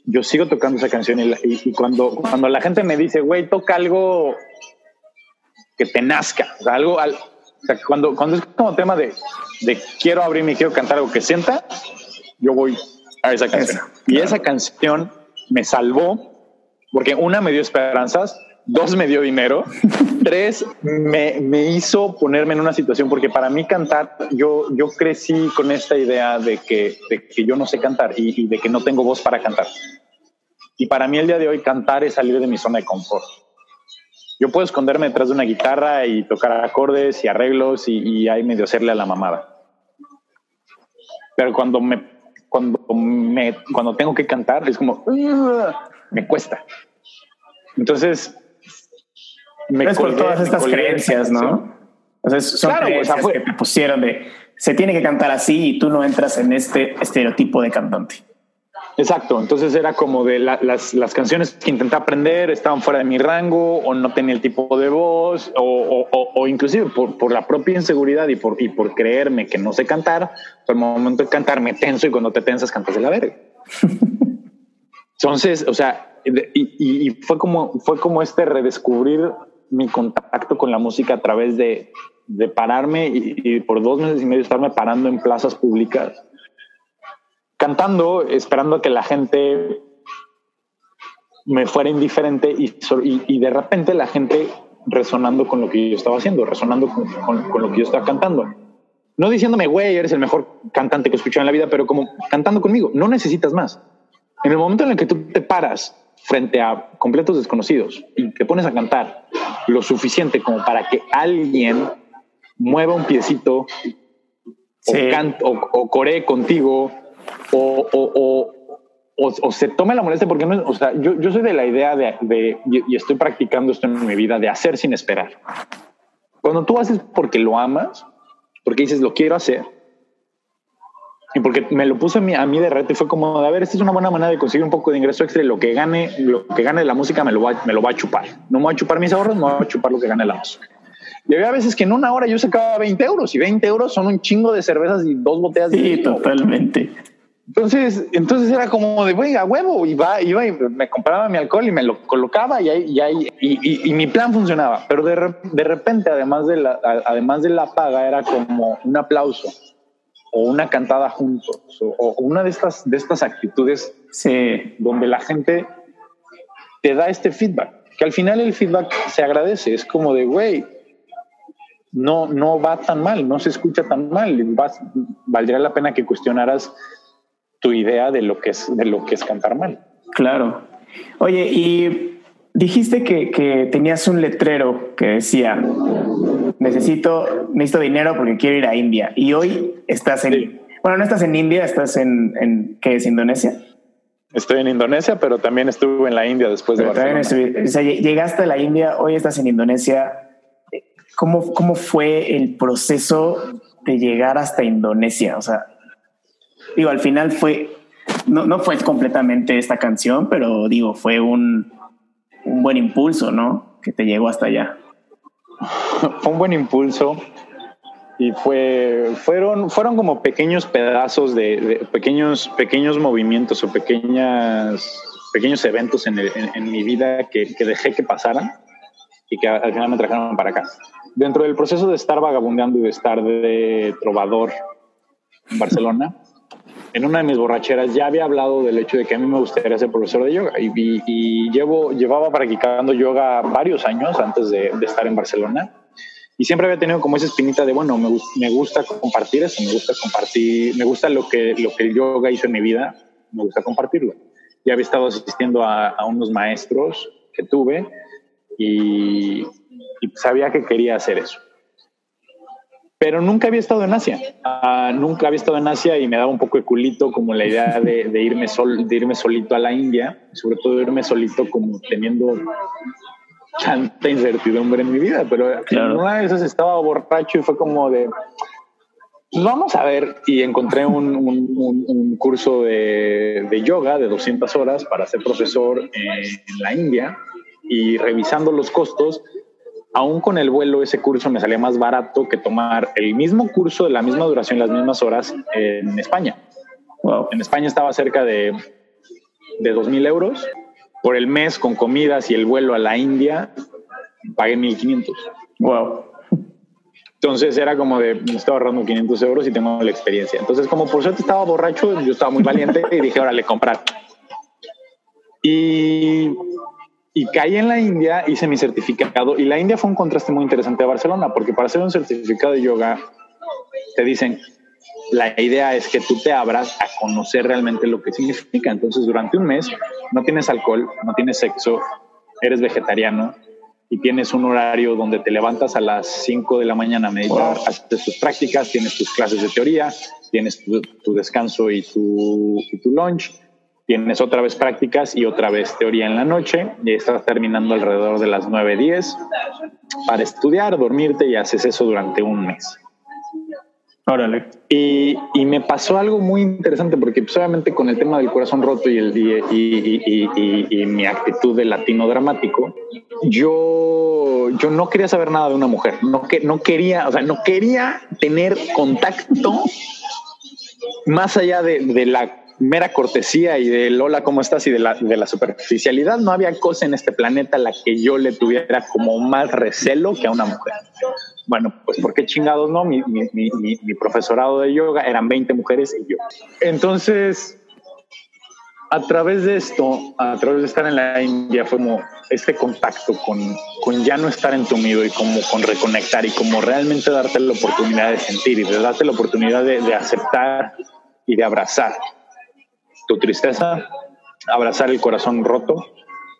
yo sigo tocando esa canción y, y, cuando, cuando la gente me dice, güey, toca algo que te nazca, o sea, algo, al, o sea, cuando, cuando es como tema de, de quiero abrirme y quiero cantar algo que sienta, yo voy a esa canción. y esa canción me salvó porque una me dio esperanzas, dos me dio dinero, tres me, me, hizo ponerme en una situación porque para mí cantar, yo, yo crecí con esta idea de que, de que yo no sé cantar y, y de que no tengo voz para cantar. Y para mí el día de hoy cantar es salir de mi zona de confort. Yo puedo esconderme detrás de una guitarra y tocar acordes y arreglos y, y ahí medio hacerle a la mamada. Pero cuando me, cuando me, cuando tengo que cantar es como, me cuesta. Entonces, me es por todas estas creencias, ¿no? Entonces son claro, creencias o sea, fue, que te pusieron de se tiene que cantar así y tú no entras en este estereotipo de cantante. Exacto, entonces era como de la, las, las, canciones que intenté aprender estaban fuera de mi rango o no tenía el tipo de voz o, o, o inclusive por, por, la propia inseguridad y por, y por creerme que no sé cantar, el momento de cantar me tenso y cuando te tensas cantas de la verga. entonces, o sea, y, y, fue, como, fue como este redescubrir mi contacto con la música a través de, de pararme y, por dos meses y medio estarme parando en plazas públicas cantando, esperando que la gente me fuera indiferente y, y, de repente la gente resonando con lo que yo estaba haciendo, resonando con, con, lo que yo estaba cantando. No diciéndome, güey, eres el mejor cantante que he escuchado en la vida, pero como cantando conmigo, no necesitas más. En el momento en el que tú te paras frente a completos desconocidos y te pones a cantar lo suficiente como para que alguien mueva un piecito o, o, o coree contigo o, o, o, o, se tome la molestia, porque no o sea, yo, yo soy de la idea de, de, y estoy practicando esto en mi vida, de hacer sin esperar. Cuando tú haces porque lo amas, porque dices lo quiero hacer, y porque me lo puse a mí, a mí de reto y fue como, a ver, esta es una buena manera de conseguir un poco de ingreso extra y lo que gane, lo que gane de la música me lo va, me lo va a chupar. No me va a chupar mis ahorros, me va a chupar lo que gane la música. Y había veces que en una hora yo sacaba 20 euros y 20 euros son un chingo de cervezas y dos botellas sí, de Sí, totalmente. Entonces, entonces era como de, güey, a huevo, iba, iba y me compraba mi alcohol y me lo colocaba y ahí, y, ahí, y, y, mi plan funcionaba. Pero de, de repente, además de, la, además de la paga, era como un aplauso o una cantada juntos o, una de estas, de estas actitudes sí. donde la gente te da este feedback, que al final el feedback se agradece. Es como de, güey, no, no va tan mal, no se escucha tan mal. Vas, valdría la pena que cuestionaras tu idea de lo que es, de lo que es cantar mal. Claro. Oye, y dijiste que, que tenías un letrero que decía, necesito, necesito dinero porque quiero ir a India. Y hoy estás en, sí. bueno, no estás en India, estás en, en ¿qué es Indonesia? Estoy en Indonesia, pero también estuve en la India después de Barcelona. o sea, llegaste a la India, hoy estás en Indonesia. ¿Cómo, ¿Cómo fue el proceso de llegar hasta Indonesia? O sea, digo, al final fue, no, no fue completamente esta canción, pero digo, fue un, un buen impulso, ¿no? Que te llegó hasta allá. Fue un buen impulso y fue, fueron, fueron como pequeños pedazos de, pequeños, pequeños movimientos o pequeñas, pequeños eventos en mi vida que, que, dejé que pasaran y que al final me trajeron para acá. Dentro del proceso de estar vagabundeando y de estar de trovador en Barcelona, en una de mis borracheras ya había hablado del hecho de que a mí me gustaría ser profesor de yoga y, y, y llevo, llevaba practicando yoga varios años antes de, de, estar en Barcelona y siempre había tenido como esa espinita de, bueno, me, me, gusta compartir eso, me gusta compartir, me gusta lo que, lo que el yoga hizo en mi vida, me gusta compartirlo. Ya había estado asistiendo a, a unos maestros que tuve y, y sabía que quería hacer eso pero nunca había estado en Asia. Uh, nunca había estado en Asia y me daba un poco de culito como la idea de, de, irme sol, de irme solito a la India, sobre todo irme solito como teniendo tanta incertidumbre en mi vida, pero una de esas estaba borracho y fue como de, pues vamos a ver, y encontré un, curso de, yoga de 200 horas para ser profesor en la India y revisando los costos, aún con el vuelo ese curso me salía más barato que tomar el mismo curso de la misma duración, las mismas horas en España. En España estaba cerca de, de 2.000 euros por el mes con comidas y el vuelo a la India, pagué 1500. Wow. Entonces era como de, me estaba ahorrando 500 euros y tengo la experiencia. Entonces, como por suerte estaba borracho, yo estaba muy valiente y dije, órale, comprar. Y, y caí en la India, hice mi certificado y la India fue un contraste muy interesante a Barcelona, porque para hacer un certificado de yoga, te dicen, la idea es que tú te abras a conocer realmente lo que significa. Entonces, durante un mes no tienes alcohol, no tienes sexo, eres vegetariano y tienes un horario donde te levantas a las 5 de la mañana a meditar, haces tus prácticas, tienes tus clases de teoría, tienes tu, descanso y tu, y tu lunch, tienes otra vez prácticas y otra vez teoría en la noche y estás terminando alrededor de las 9, 10 para estudiar, dormirte y haces eso durante un mes. Órale. Y, y, me pasó algo muy interesante porque pues, obviamente con el tema del corazón roto y, el, y, y, mi actitud de latino dramático, yo, yo no quería saber nada de una mujer, no, que, no quería, o sea, no quería tener contacto más allá de, de la mera cortesía y del hola, ¿cómo estás? y de la, de la superficialidad, no había cosa en este planeta la que yo le tuviera como más recelo que a una mujer. Bueno, pues ¿por qué chingados no? Mi, mi, mi, mi profesorado de yoga eran 20 mujeres y yo. Entonces, a través de esto, a través de estar en la India, fue como este contacto con, con ya no estar entumido y como con reconectar y como realmente darte la oportunidad de sentir y de darte la oportunidad de, de aceptar y de abrazar tu tristeza, abrazar el corazón roto,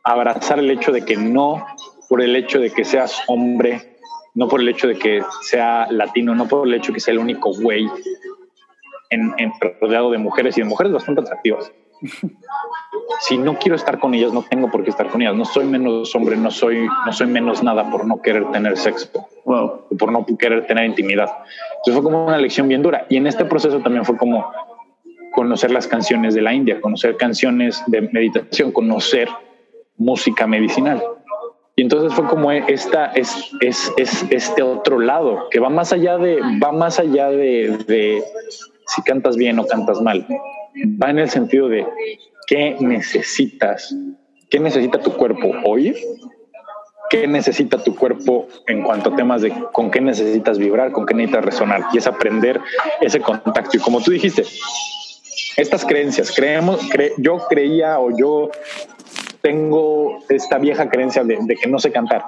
abrazar el hecho de que no, por el hecho de que seas hombre, no por el hecho de que sea latino, no por el hecho de que sea el único güey en, rodeado de mujeres y de mujeres bastante atractivas. si no quiero estar con ellas, no tengo por qué estar con ellas. No soy menos hombre, no soy, no soy menos nada por no querer tener sexo, wow. por no querer tener intimidad. Entonces fue como una lección bien dura. Y en este proceso también fue como, conocer las canciones de la India, conocer canciones de meditación, conocer música medicinal. Y entonces fue como esta es, es, es este otro lado que va más allá de va más allá de, si cantas bien o cantas mal. Va en el sentido de qué necesitas, qué necesita tu cuerpo oír, qué necesita tu cuerpo en cuanto a temas de con qué necesitas vibrar, con qué necesitas resonar y es aprender ese contacto. Y como tú dijiste, estas creencias. Creemos, yo creía o yo tengo esta vieja creencia de, que no sé cantar.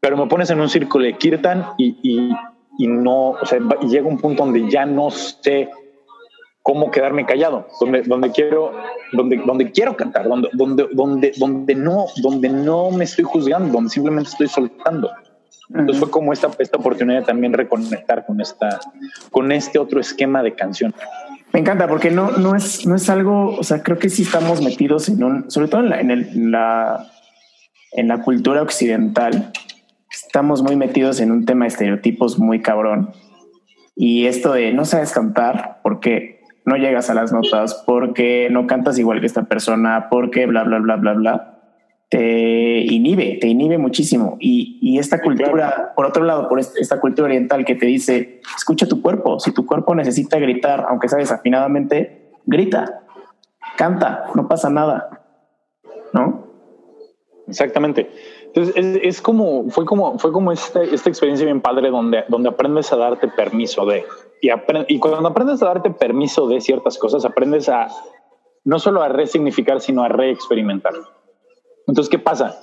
Pero me pones en un círculo de kirtan y, no, o sea, y llega un punto donde ya no sé cómo quedarme callado, donde, donde quiero, donde, donde quiero cantar, donde, donde, donde, donde no, donde no me estoy juzgando, donde simplemente estoy soltando. Entonces fue como esta, esta oportunidad de también reconectar con esta, con este otro esquema de canción. Me encanta porque no, no, es, no es algo, o sea, creo que sí estamos metidos en un, sobre todo en la, en, la, en la cultura occidental, estamos muy metidos en un tema de estereotipos muy cabrón. Y esto de no sabes cantar porque no llegas a las notas, porque no cantas igual que esta persona, porque bla, bla, bla, bla, bla te inhibe, te inhibe muchísimo. Y, y esta cultura, por otro lado, por esta cultura oriental que te dice, escucha tu cuerpo, si tu cuerpo necesita gritar, aunque sea desafinadamente, grita, canta, no pasa nada, ¿no? Exactamente. Entonces es, es como, fue como, fue como esta, esta experiencia bien padre donde, donde aprendes a darte permiso de, y, y cuando aprendes a darte permiso de ciertas cosas, aprendes a no solo a resignificar, sino a reexperimentar. Entonces, ¿qué pasa?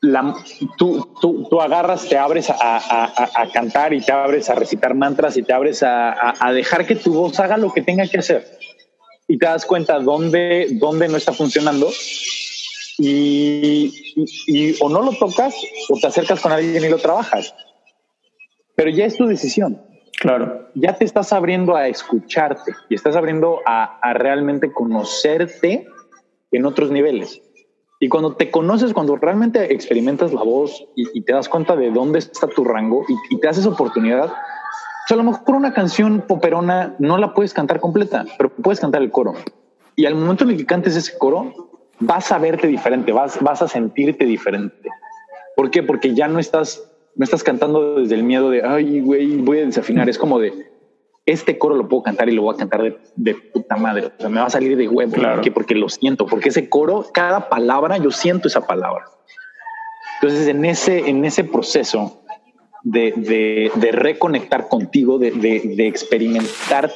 La, tú, tú, tú, agarras, te abres a, a, a, cantar y te abres a recitar mantras y te abres a, dejar que tu voz haga lo que tenga que hacer. Y te das cuenta dónde, dónde no está funcionando y, y, o no lo tocas o te acercas con alguien y lo trabajas. Pero ya es tu decisión. Claro. Ya te estás abriendo a escucharte y estás abriendo a, a realmente conocerte en otros niveles. Y cuando te conoces, cuando realmente experimentas la voz y, te das cuenta de dónde está tu rango y, te haces oportunidad, pues a lo mejor una canción poperona no la puedes cantar completa, pero puedes cantar el coro. Y al momento en el que cantes ese coro, vas a verte diferente, vas, vas a sentirte diferente. ¿Por qué? Porque ya no estás, no estás cantando desde el miedo de, ay, güey, voy a desafinar. Es como de, este coro lo puedo cantar y lo voy a cantar de, puta madre. O sea, me va a salir de huevo. Claro. Porque lo siento, porque ese coro, cada palabra, yo siento esa palabra. Entonces, en ese, en ese proceso de, de, reconectar contigo, de, de, experimentarte,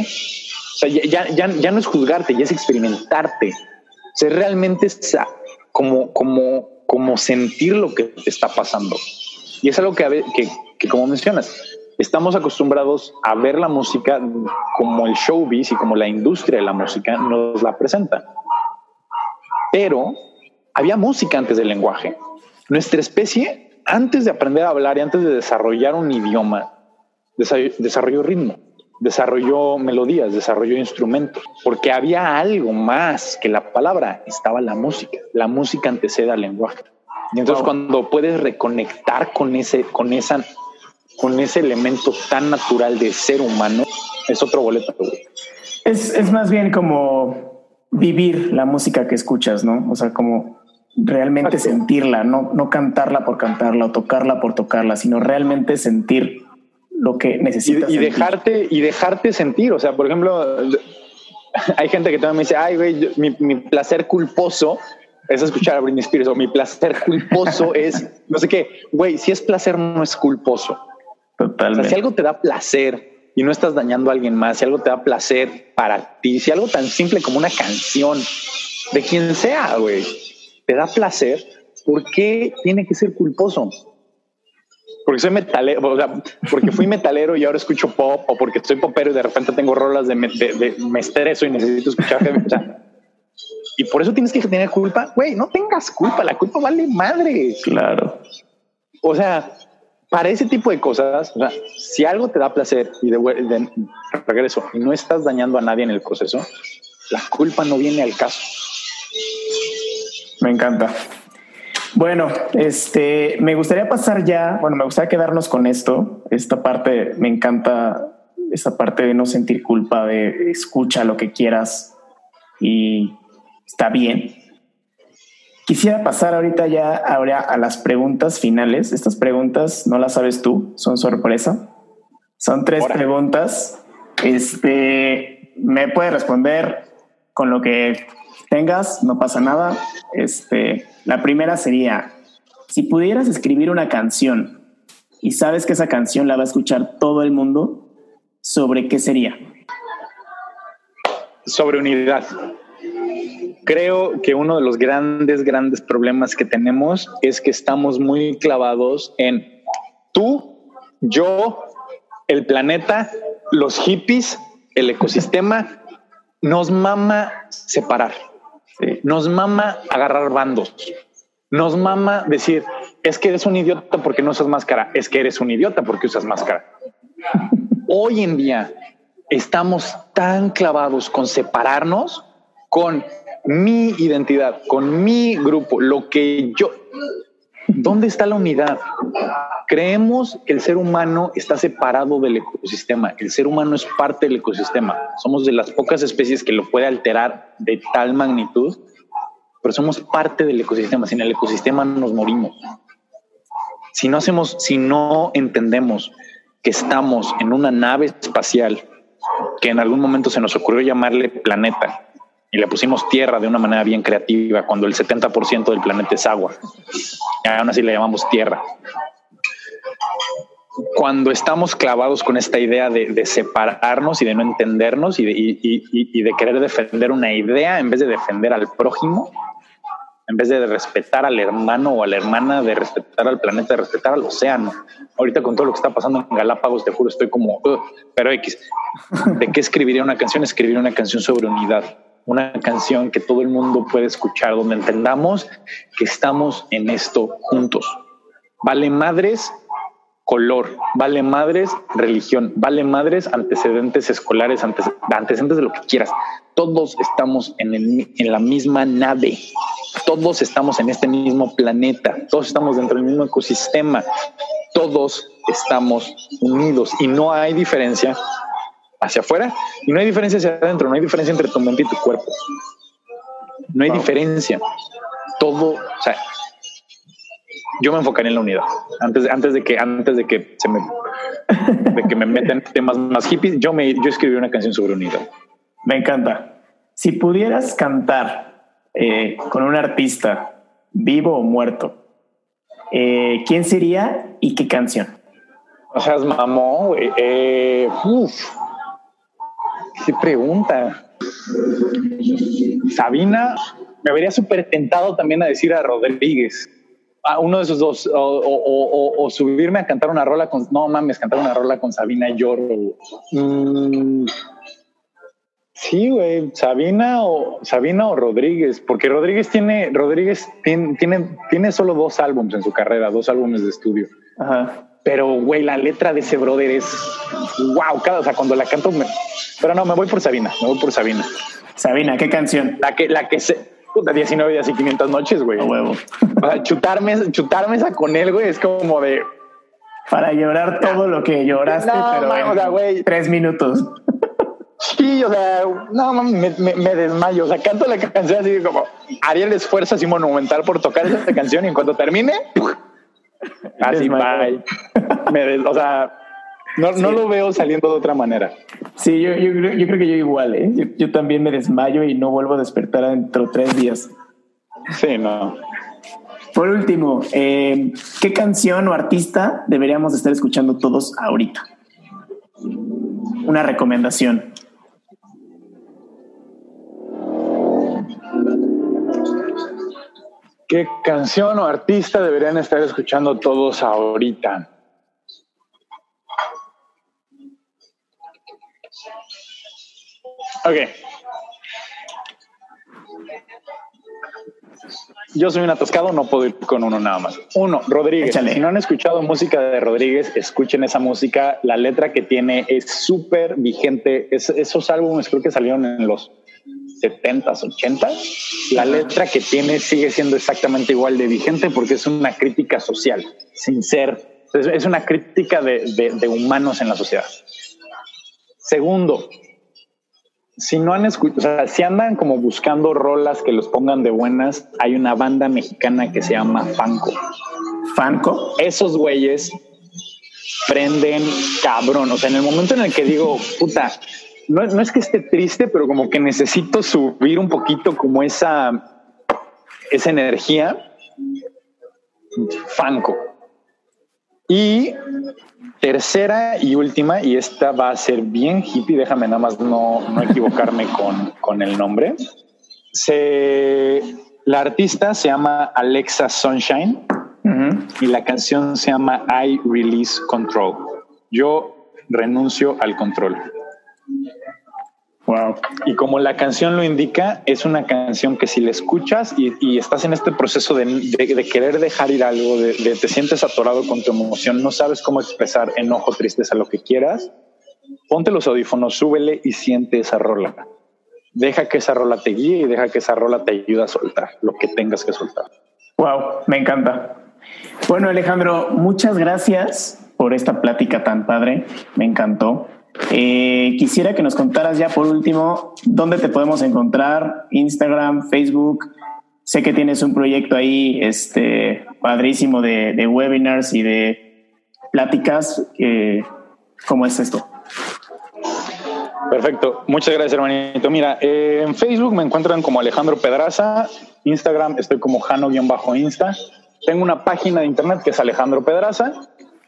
o sea, ya, ya, ya, no es juzgarte, ya es experimentarte. O sea, realmente es como, como, como sentir lo que te está pasando. Y es algo que, que, que como mencionas, estamos acostumbrados a ver la música como el showbiz y como la industria de la música nos la presenta. Pero había música antes del lenguaje. Nuestra especie, antes de aprender a hablar y antes de desarrollar un idioma, desarrolló ritmo, desarrolló melodías, desarrolló instrumentos, porque había algo más que la palabra, estaba la música. La música antecede al lenguaje. Y entonces cuando puedes reconectar con ese, con esa con ese elemento tan natural de ser humano, es otro boleto. Es, es más bien como vivir la música que escuchas, ¿no? O sea, como realmente sentirla, no, no cantarla por cantarla o tocarla por tocarla, sino realmente sentir lo que necesitas. Y, dejarte, y dejarte sentir. O sea, por ejemplo, hay gente que también me dice, ay, güey, mi, mi, placer culposo es escuchar a Britney Spears o mi placer culposo es no sé qué. Güey, si es placer, no es culposo. Totalmente. si algo te da placer y no estás dañando a alguien más, si algo te da placer para ti, si algo tan simple como una canción de quien sea, güey, te da placer, ¿por qué tiene que ser culposo? Porque soy metalero, o sea, porque fui metalero y ahora escucho pop, o porque estoy popero y de repente tengo rolas de, de, me estreso y necesito escuchar. y por eso tienes que tener culpa. Güey, no tengas culpa, la culpa vale madre. Claro. O sea, para ese tipo de cosas, si algo te da placer y de, regreso y no estás dañando a nadie en el proceso, la culpa no viene al caso. Me encanta. Bueno, este, me gustaría pasar ya, bueno, me gustaría quedarnos con esto. Esta parte, me encanta esa parte de no sentir culpa, de escucha lo que quieras y está bien. Quisiera pasar ahorita ya ahora a las preguntas finales. Estas preguntas no las sabes tú, son sorpresa. Son tres preguntas. Este, me puedes responder con lo que tengas, no pasa nada. Este, la primera sería, si pudieras escribir una canción y sabes que esa canción la va a escuchar todo el mundo, ¿sobre qué sería? Sobre unidad creo que uno de los grandes, grandes problemas que tenemos es que estamos muy clavados en tú, yo, el planeta, los hippies, el ecosistema. Nos mama separar, nos mama agarrar bandos, nos mama decir, es que eres un idiota porque no usas máscara, es que eres un idiota porque usas máscara. Hoy en día estamos tan clavados con separarnos, con mi identidad, con mi grupo, lo que yo... ¿Dónde está la unidad? Creemos que el ser humano está separado del ecosistema. El ser humano es parte del ecosistema. Somos de las pocas especies que lo puede alterar de tal magnitud, pero somos parte del ecosistema. Sin el ecosistema nos morimos. Si no hacemos, si no entendemos que estamos en una nave espacial que en algún momento se nos ocurrió llamarle planeta, y le pusimos tierra de una manera bien creativa cuando el 70% del planeta es agua. Y aún así le llamamos tierra. Cuando estamos clavados con esta idea de, separarnos y de no entendernos y de, y de querer defender una idea en vez de defender al prójimo, en vez de respetar al hermano o a la hermana, de respetar al planeta, de respetar al océano. Ahorita con todo lo que está pasando en Galápagos, te juro, estoy como, pero X, ¿de qué escribiría una canción? Escribiría una canción sobre unidad una canción que todo el mundo puede escuchar, donde entendamos que estamos en esto juntos. Vale madres color, vale madres religión, vale madres antecedentes escolares, antecedentes de lo que quieras. Todos estamos en, en la misma nave, todos estamos en este mismo planeta, todos estamos dentro del mismo ecosistema, todos estamos unidos y no hay diferencia hacia afuera y no hay diferencia hacia adentro, no hay diferencia entre tu mente y tu cuerpo. No hay diferencia. Todo, o sea, yo me enfocaría en la unidad. Antes, antes de que, antes de que se me, de que me metan temas más hippies, yo me, yo escribí una canción sobre unidad. Me encanta. Si pudieras cantar eh, con un artista vivo o muerto, eh, ¿quién sería y qué canción? O sea, es mamón, eh, qué pregunta. Sabina, me habría súper tentado también a decir a Rodríguez a uno de esos dos, o, subirme a cantar una rola con, no mames, cantar una rola con Sabina y lloro. Mm, sí, güey, Sabina o Sabina o Rodríguez, porque Rodríguez tiene, Rodríguez tiene, tiene, tiene solo dos álbumes en su carrera, dos álbumes de estudio. Ajá. Pero, güey, la letra de ese brother es wow, cada, o sea, cuando la canto, me, pero no, me voy por Sabina, me voy por Sabina. Sabina, ¿qué canción? La que, la que se, puta, 19 días y 500 noches, güey. A huevo. chutarme, chutarme esa con él, güey, es como de. Para llorar todo lo que lloraste, pero. o güey. Tres minutos. Sí, o sea, no, me, me, desmayo. O sea, canto la canción así como haría el esfuerzo así monumental por tocar esa canción y en cuanto termine, así, bye. Me o sea, no, no lo veo saliendo de otra manera. Sí, yo, yo, yo creo que yo igual, ¿eh? Yo, también me desmayo y no vuelvo a despertar dentro de tres días. Sí, no. Por último, eh, ¿qué canción o artista deberíamos estar escuchando todos ahorita? Una recomendación. ¿Qué canción o artista deberían estar escuchando todos ahorita? Ok. Yo soy un atascado, no puedo ir con uno nada más. Uno, Rodríguez. Si no han escuchado música de Rodríguez, escuchen esa música. La letra que tiene es súper vigente. esos álbumes creo que salieron en los 70s, 80s. La letra que tiene sigue siendo exactamente igual de vigente porque es una crítica social, sin ser. Es una crítica de humanos en la sociedad. Segundo, si no han escuchado, o sea, si andan como buscando rolas que los pongan de buenas, hay una banda mexicana que se llama Fanco. Fanco. Esos güeyes prenden cabrón. O sea, en el momento en el que digo, puta, no, no es que esté triste, pero como que necesito subir un poquito como esa, esa energía. Fanco. Y tercera y última, y esta va a ser bien hippie, déjame nada más no, equivocarme con, el nombre. Se, la artista se llama Alexa Sunshine y la canción se llama I Release Control. Yo renuncio al control. Y como la canción lo indica, es una canción que si la escuchas y, estás en este proceso de, querer dejar ir algo, de, te sientes atorado con tu emoción, no sabes cómo expresar enojo, tristeza, lo que quieras, ponte los audífonos, súbele y siente esa rola. Deja que esa rola te guíe y deja que esa rola te ayude a soltar lo que tengas que soltar. Wow, me encanta. Bueno, Alejandro, muchas gracias por esta plática tan padre. Me encantó. Eh, quisiera que nos contaras ya por último dónde te podemos encontrar, Instagram, Facebook. Sé que tienes un proyecto ahí este, padrísimo de, webinars y de pláticas. ¿Cómo es esto? Perfecto, muchas gracias hermanito. Mira, eh, en Facebook me encuentran como Alejandro Pedraza, Instagram estoy como Jano-Insta. Tengo una página de internet que es Alejandro Pedraza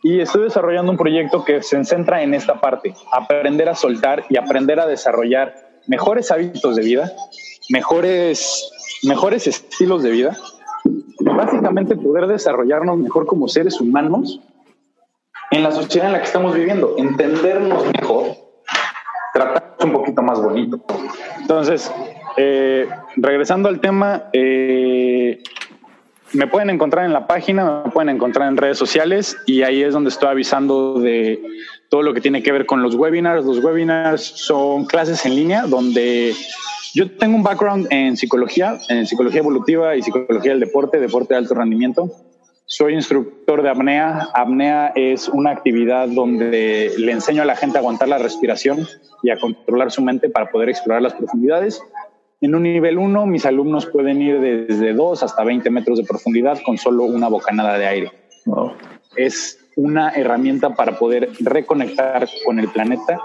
y estoy desarrollando un proyecto que se centra en esta parte, aprender a soltar y aprender a desarrollar mejores hábitos de vida, mejores, mejores estilos de vida, básicamente poder desarrollarnos mejor como seres humanos en la sociedad en la que estamos viviendo, entendernos mejor, tratarnos un poquito más bonito. Entonces, eh, regresando al tema, eh, me pueden encontrar en la página, me pueden encontrar en redes sociales y ahí es donde estoy avisando de todo lo que tiene que ver con los webinars. Los webinars son clases en línea donde yo tengo un background en psicología, en psicología evolutiva y psicología del deporte, deporte de alto rendimiento. Soy instructor de apnea. Apnea es una actividad donde le enseño a la gente a aguantar la respiración y a controlar su mente para poder explorar las profundidades. En un nivel 1, mis alumnos pueden ir desde 2 hasta 20 metros de profundidad con solo una bocanada de aire. Es una herramienta para poder reconectar con el planeta,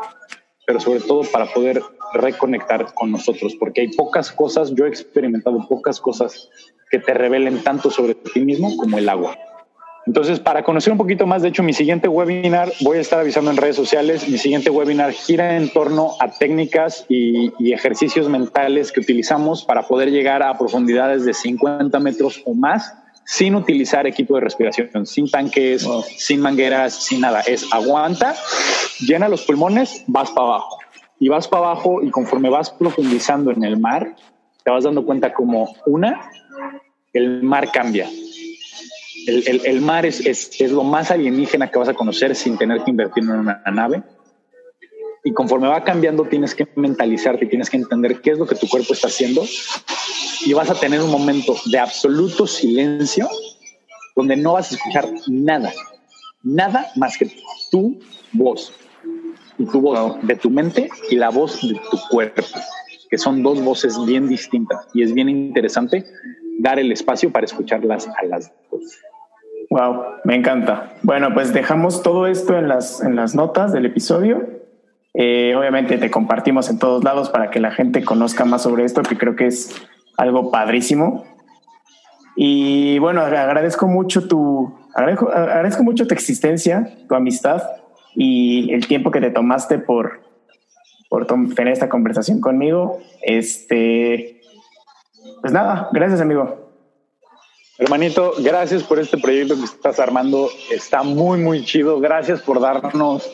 pero sobre todo para poder reconectar con nosotros, porque hay pocas cosas, yo he experimentado pocas cosas que te revelen tanto sobre ti mismo como el agua. Entonces, para conocer un poquito más, de hecho, mi siguiente webinar, voy a estar avisando en redes sociales, mi siguiente webinar gira en torno a técnicas y, ejercicios mentales que utilizamos para poder llegar a profundidades de 50 metros o más sin utilizar equipo de respiración, sin tanques, sin mangueras, sin nada. Es aguanta, llena los pulmones, vas para abajo. Y vas para abajo y conforme vas profundizando en el mar, te vas dando cuenta como una, el mar cambia el, mar es, es, lo más alienígena que vas a conocer sin tener que invertir en una nave. Y conforme va cambiando, tienes que mentalizarte, tienes que entender qué es lo que tu cuerpo está haciendo. Y vas a tener un momento de absoluto silencio donde no vas a escuchar nada, nada más que tu voz. Y tu voz de tu mente y la voz de tu cuerpo, que son dos voces bien distintas. Y es bien interesante dar el espacio para escucharlas a las dos. Wow, me encanta. Bueno, pues dejamos todo esto en las, en las notas del episodio. Eh, obviamente te compartimos en todos lados para que la gente conozca más sobre esto, que creo que es algo padrísimo. Y bueno, agradezco mucho tu, agradezco, agradezco mucho tu existencia, tu amistad y el tiempo que te tomaste por, por tener esta conversación conmigo. Este, pues nada, gracias amigo. Hermanito, gracias por este proyecto que estás armando. Está muy, muy chido. Gracias por darnos,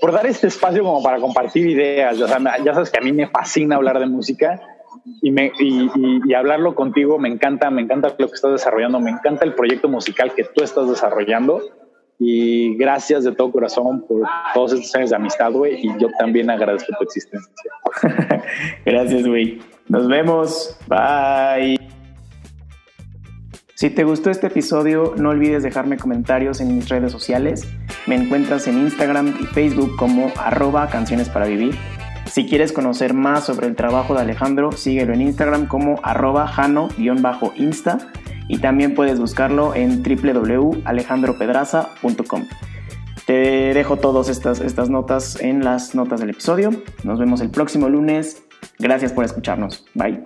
por dar este espacio como para compartir ideas. O sea, ya sabes que a mí me fascina hablar de música y, me, y, hablarlo contigo me encanta, me encanta lo que estás desarrollando, me encanta el proyecto musical que tú estás desarrollando. Y gracias de todo corazón por todos estos años de amistad, güey. Y yo también agradezco tu existencia. gracias, güey. Nos vemos. Bye. Si te gustó este episodio, no olvides dejarme comentarios en mis redes sociales. Me encuentras en Instagram y Facebook como arroba canciones para vivir. Si quieres conocer más sobre el trabajo de Alejandro, síguelo en Instagram como arroba jano-insta y también puedes buscarlo en www.alejandropedraza.com. Te dejo todas estas, estas notas en las notas del episodio. Nos vemos el próximo lunes. Gracias por escucharnos. Bye.